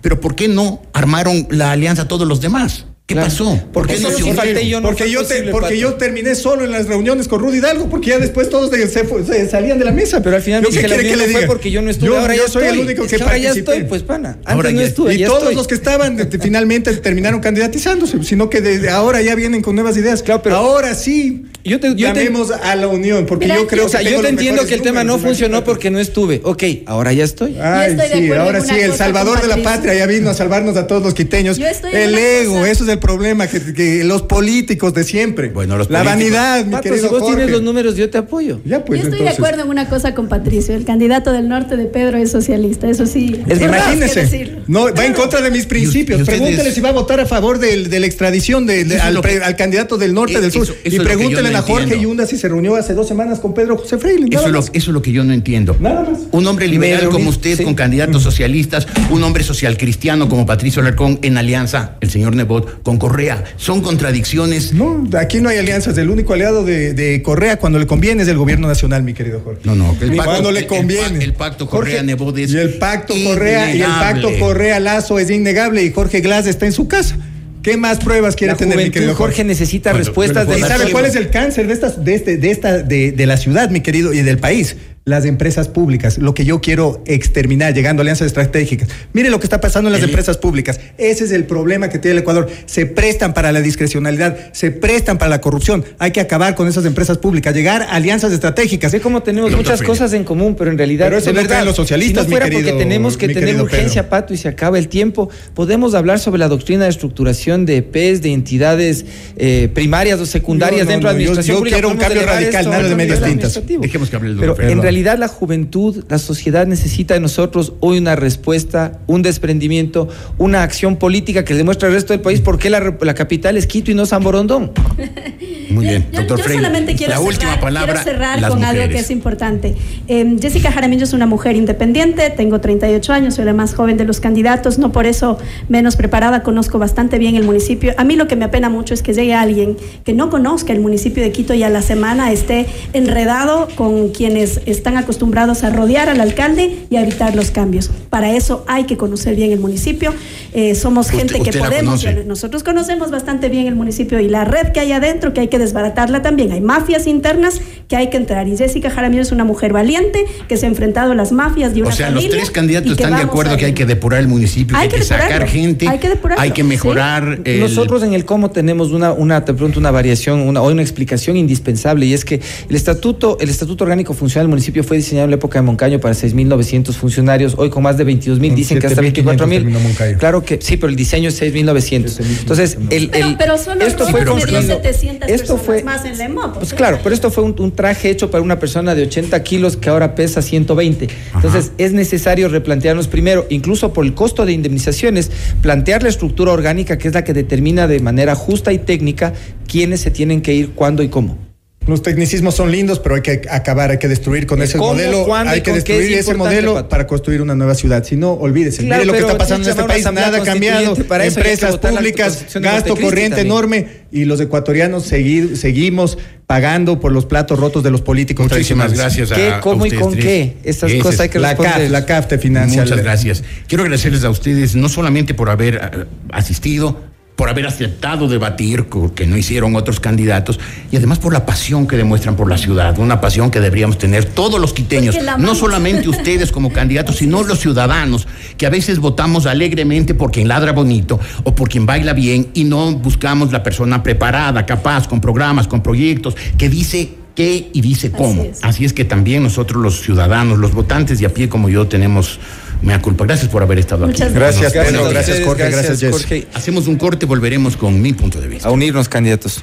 S6: Pero ¿por qué no armaron la alianza todos los demás? ¿Qué
S11: Claro.
S6: pasó? ¿Por qué no
S11: solo
S6: se
S11: si falté
S6: unieron?
S11: yo no
S12: porque
S11: fue
S12: yo, te- porque
S11: Pato.
S12: yo terminé solo en las reuniones con Rudy Hidalgo, porque ya después todos de- se, se salían de la mesa.
S11: Pero al final
S12: ¿Yo
S11: dije
S12: qué
S11: que la no
S12: le
S11: fue
S12: diga?
S11: porque yo no estuve,
S12: Yo,
S11: ahora
S12: yo
S11: ya
S12: soy
S11: estoy.
S12: el único
S11: Es
S12: que,
S11: que ahora ya
S12: participé.
S11: estoy, pues, pana. Antes
S6: Ahora
S11: no
S6: ya-
S11: estuve,
S12: y
S11: ya
S12: todos
S11: estoy.
S12: los que estaban de- de- <laughs> finalmente terminaron candidatizándose, sino que desde ahora ya vienen con nuevas ideas.
S11: Claro, pero-
S12: ahora sí.
S11: Yo te- yo te-
S12: llamemos a la unión, porque
S10: Mira,
S12: yo creo
S11: o sea,
S12: que
S11: yo te
S12: los
S11: entiendo que el tema no funcionó porque no estuve. Ok, ahora ya estoy.
S12: Ay, sí, ahora sí, el salvador de la patria ya vino a salvarnos a todos los quiteños.
S10: Yo estoy en
S12: El ego, eso es el problema, que, que los políticos de siempre.
S6: Bueno, los
S12: la
S6: políticos-
S12: vanidad, mi
S11: Pato,
S12: querido
S11: si vos
S12: Jorge.
S11: tienes los números, yo te apoyo.
S12: Ya, pues
S10: Yo estoy
S12: entonces.
S10: de acuerdo en una cosa con Patricio. El candidato del norte de Pedro es socialista. Eso sí.
S11: Es.
S12: Imagínese,
S10: Hay que decirlo.
S12: no, va en contra de mis principios.
S6: y
S12: Pregúntele si va a votar a favor del- de, la extradición de, al,
S6: lo
S12: pre-
S6: que-
S12: al candidato del norte,
S6: Eh,
S12: del sur.
S6: eso- eso
S12: y pregúntele
S6: no
S12: a Jorge. Yunda si se reunió hace dos semanas con Pedro José Freire.
S6: Eso es, lo,
S12: más.
S6: eso es lo que yo no entiendo.
S12: Nada más.
S6: Un hombre liberal como usted,
S11: sí.
S6: con candidatos socialistas, un hombre social cristiano como Patricio Alarcón, en alianza, el señor Nebot, con Correa. Son contradicciones.
S12: No, aquí no hay alianzas. El único aliado de, de Correa cuando le conviene es el gobierno nacional, mi querido Jorge.
S6: No, no,
S12: Y cuando le
S6: el- el
S12: conviene.
S6: El, pacto
S12: Jorge,
S6: Correa-Nebot es
S12: Y el pacto Correa y el pacto Correa-Lazo es innegable y Jorge Glass está en su casa. ¿Qué más pruebas quiere
S11: La
S12: tener, mi querido Jorge?
S11: Jorge, necesita
S6: Bueno,
S11: respuestas
S6: bueno,
S11: de
S12: ¿Y sabe cuál es el cáncer de, estas, de, este, de, esta, de, de la ciudad, mi querido, y del país? Las empresas públicas, lo que yo quiero exterminar, llegando a alianzas estratégicas. Mire lo que está pasando en las empresas públicas. Ese es el problema que tiene el Ecuador. Se prestan para la discrecionalidad, se prestan para la corrupción. Hay que acabar con esas empresas públicas, llegar a alianzas estratégicas.
S11: Sé como tenemos muchas cosas en común, pero en realidad
S12: pero eso
S11: de
S12: no
S11: verdad,
S12: traen los socialistas,
S11: si no fuera
S12: mi querido-
S11: porque tenemos que tener urgencia,
S12: Pedro.
S11: Pato, y se acaba el tiempo, podemos hablar sobre la doctrina de estructuración de EPs, de entidades eh, primarias o secundarias
S12: No, no,
S11: dentro de la
S12: yo-
S11: administración
S12: yo
S11: pública.
S12: quiero un cambio radical,
S11: esto
S12: nada de medias tintas.
S6: Dejemos que hable el doctor.
S11: Realidad la juventud, la sociedad necesita de nosotros hoy una respuesta, un desprendimiento, una acción política que le demuestre al resto del país por qué la, re- la capital es Quito y no San Borondón. <laughs>
S6: Muy bien,
S10: Yo,
S6: doctor
S10: yo
S6: Freire.
S10: solamente quiero
S6: la
S10: cerrar,
S6: última palabra.
S10: quiero cerrar
S6: las
S10: con algo que
S6: mujeres.
S10: es importante. Eh, Jessica Jaramillo es una mujer independiente, tengo 38 años, soy la más joven de los candidatos, no por eso menos preparada, conozco bastante bien el municipio. A mí lo que me apena mucho es que llegue alguien que no conozca el municipio de Quito y a la semana esté enredado con quienes están acostumbrados a rodear al alcalde y a evitar los cambios. Para eso hay que conocer bien el municipio. Eh, somos
S6: Usted-
S10: gente que podemos,
S6: conoce.
S10: nosotros conocemos bastante bien el municipio y la red que hay adentro, que hay que desbaratarla también. Hay mafias internas que hay que entrar. Y Jessica Jaramillo es una mujer valiente que se ha enfrentado a las mafias de una
S6: O sea,
S10: familia
S6: los tres candidatos están de acuerdo que hay que depurar el municipio, que
S10: Hay
S6: que,
S10: que
S6: sacar gente,
S10: hay que depurarlo,
S6: hay que
S10: sí.
S6: mejorar el-
S11: Nosotros en el cómo tenemos una, una, te pregunto, una variación, una, o una explicación indispensable, y es que el estatuto, el estatuto orgánico funcional del municipio fue diseñado en la época de Moncaño para 6.900 funcionarios, hoy con más de 22.000
S12: Con
S11: dicen que hasta
S12: 7.500
S11: 24.000.
S12: terminó Moncayo.
S11: Claro que sí, pero el diseño es 6.900. Entonces, el,
S10: Pero,
S11: el-
S10: pero solo
S11: esto fue construido-
S10: 700
S11: esto
S10: personas
S11: fue
S10: más en la
S11: pues claro, pero esto fue un, un traje hecho para una persona de 80 kilos que ahora pesa 120. Entonces es necesario replantearnos primero, incluso por el costo de indemnizaciones, plantear la estructura orgánica que es la que determina de manera justa y técnica quiénes se tienen que ir, cuándo y cómo.
S12: Los tecnicismos son lindos, pero hay que acabar, hay que destruir con
S11: El
S12: ese modelo. Hay que destruir
S11: es
S12: ese modelo
S11: Pato.
S12: para construir una nueva ciudad. Si no, olvídese.
S11: Claro,
S12: Mire lo que está pasando en este país, nada ha cambiado.
S11: para
S12: Empresas públicas, gasto corriente
S11: también.
S12: enorme y los ecuatorianos seguir, seguimos pagando por los platos rotos de los políticos
S6: Muchísimas
S12: tradicionales.
S6: gracias a
S11: ¿Qué, cómo y
S6: ustedes
S11: con
S6: tres.
S11: qué? Estas
S6: Ese
S11: cosas hay que
S12: La CAF,
S11: responder.
S12: la CAF te financia.
S6: Muchas gracias. Quiero agradecerles a ustedes no solamente por haber eh, asistido, por haber aceptado debatir, que no hicieron otros candidatos, y además por la pasión que demuestran por la ciudad, una pasión que deberíamos tener todos los quiteños, no solamente ustedes como candidatos, sino los ciudadanos, que a veces votamos alegremente por quien ladra bonito o por quien baila bien y no buscamos la persona preparada, capaz, con programas, con proyectos, que dice qué y dice cómo.
S10: es.
S6: Así es que también nosotros los ciudadanos, los votantes de a pie como yo tenemos mea culpa. Gracias por haber estado
S10: Muchas
S6: aquí.
S12: Gracias,
S11: Gracias
S12: Pedro.
S11: a
S12: Gracias, Jorge. Gracias.
S11: Jorge.
S6: Hacemos un corte, volveremos con mi punto de vista.
S11: A unirnos, candidatos.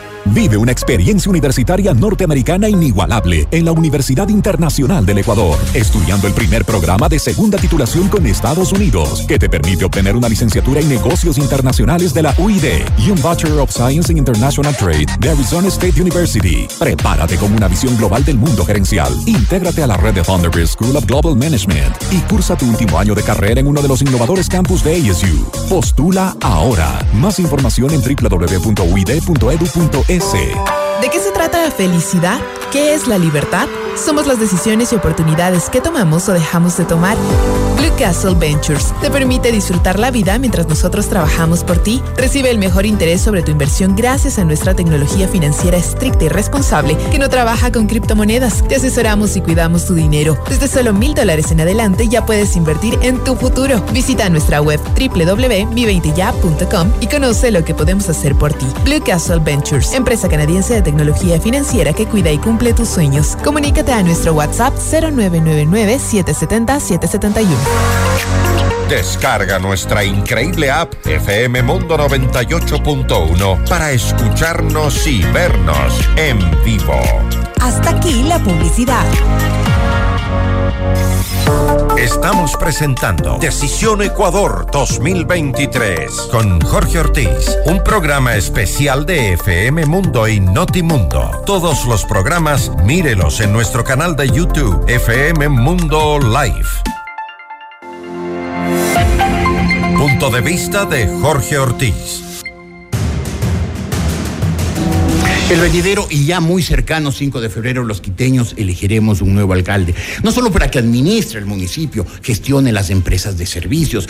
S2: Vive una experiencia universitaria norteamericana inigualable en la Universidad Internacional del Ecuador, estudiando el primer programa de segunda titulación con Estados Unidos, que te permite obtener una licenciatura en negocios internacionales de la UID y un Bachelor of Science in International Trade de Arizona State University. Prepárate con una visión global del mundo gerencial. Intégrate a la red de Thunderbird School of Global Management y cursa tu último año de carrera en uno de los innovadores campus de ASU. Postula ahora. Más información en www.uid.edu.es.
S4: ¿De qué se trata la felicidad? ¿Qué es la libertad? Somos las decisiones y oportunidades que tomamos o dejamos de tomar. Blue Castle Ventures te permite disfrutar la vida mientras nosotros trabajamos por ti. Recibe el mejor interés sobre tu inversión gracias a nuestra tecnología financiera estricta y responsable que no trabaja con criptomonedas. Te asesoramos y cuidamos tu dinero. Desde solo mil dólares en adelante ya puedes invertir en tu futuro. Visita nuestra web www.mi20ya.com y conoce lo que podemos hacer por ti. Blue Castle Ventures, empresa canadiense de tecnología financiera que cuida y cumple tus sueños. Comunícate a nuestro WhatsApp 0999-770-771.
S5: Descarga nuestra increíble app FM Mundo 98.1 para escucharnos y vernos en vivo.
S8: Hasta aquí la publicidad.
S5: Estamos presentando Decisión Ecuador 2023 con Jorge Ortiz, un programa especial de FM Mundo y Notimundo. Todos los programas mírelos en nuestro canal de YouTube FM Mundo Live. Punto de vista de Jorge Ortiz.
S6: El venidero y ya muy cercano 5 de febrero los quiteños elegiremos un nuevo alcalde, no solo para que administre el municipio, gestione las empresas de servicios,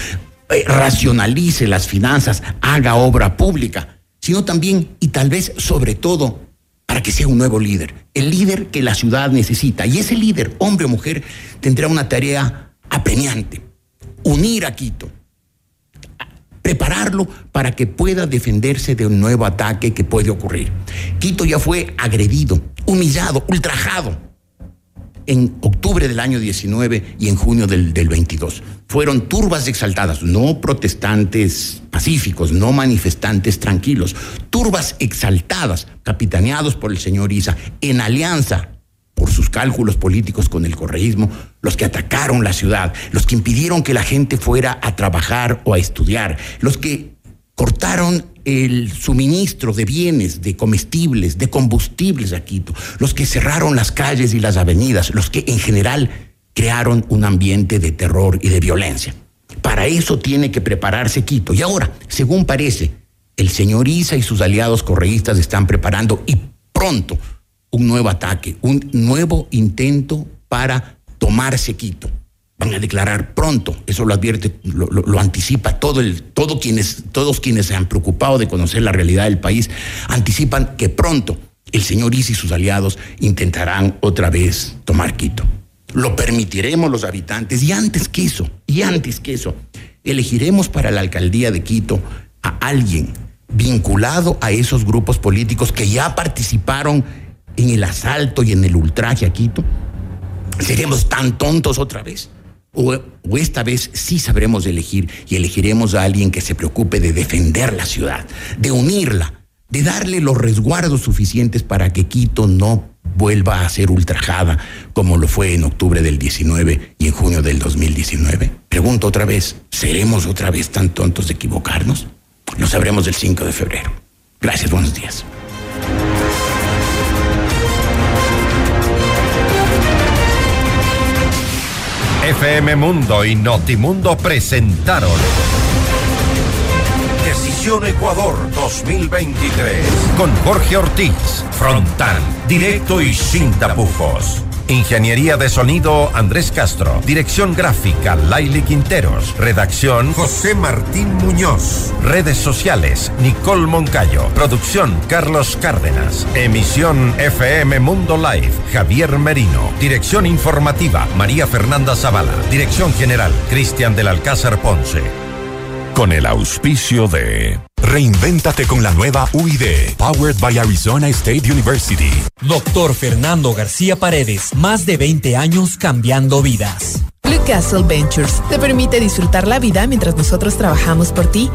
S6: eh, racionalice las finanzas, haga obra pública, sino también y tal vez sobre todo para que sea un nuevo líder, el líder que la ciudad necesita. Y ese líder, hombre o mujer, tendrá una tarea apremiante, unir a Quito, prepararlo para que pueda defenderse de un nuevo ataque que puede ocurrir. Quito ya fue agredido, humillado, ultrajado en octubre del año 19 y en junio del, del 22. Fueron turbas exaltadas, no protestantes pacíficos, no manifestantes tranquilos, turbas exaltadas, capitaneados por el señor Isa, en alianza por sus cálculos políticos con el correísmo, los que atacaron la ciudad, los que impidieron que la gente fuera a trabajar o a estudiar, los que cortaron el suministro de bienes, de comestibles, de combustibles a Quito, los que cerraron las calles y las avenidas, los que en general crearon un ambiente de terror y de violencia. Para eso tiene que prepararse Quito. Y ahora, según parece, el señor Isa y sus aliados correístas están preparando y pronto un nuevo ataque, un nuevo intento para tomarse Quito. Van a declarar pronto, eso lo advierte, lo, anticipa todo el, todo quienes, todos quienes se han preocupado de conocer la realidad del país, anticipan que pronto el señor Is y sus aliados intentarán otra vez tomar Quito. Lo permitiremos los habitantes y antes que eso, y antes que eso, elegiremos para la alcaldía de Quito a alguien vinculado a esos grupos políticos que ya participaron en el asalto y en el ultraje a Quito? ¿Seremos tan tontos otra vez? O, o, esta vez sí sabremos elegir y elegiremos a alguien que se preocupe de defender la ciudad, de unirla, de darle los resguardos suficientes para que Quito no vuelva a ser ultrajada como lo fue en octubre del 19 y en junio del 2019. Pregunto otra vez, ¿seremos otra vez tan tontos de equivocarnos? Lo sabremos el 5 de febrero. Gracias, buenos días.
S5: FM Mundo y Notimundo presentaron Decisión Ecuador 2023 con Jorge Ortiz, frontal, directo y sin tapujos. Ingeniería de sonido Andrés Castro. Dirección gráfica Laili Quinteros. Redacción José Martín Muñoz. Redes sociales Nicole Moncayo. Producción Carlos Cárdenas. Emisión FM Mundo Live Javier Merino. Dirección informativa María Fernanda Zavala. Dirección general Cristian del Alcázar Ponce.
S2: Con el auspicio de Reinvéntate con la nueva UID, powered by Arizona State University.
S3: Doctor Fernando García Paredes, más de 20 años cambiando vidas.
S4: Blue Castle Ventures te permite disfrutar la vida mientras nosotros trabajamos por ti.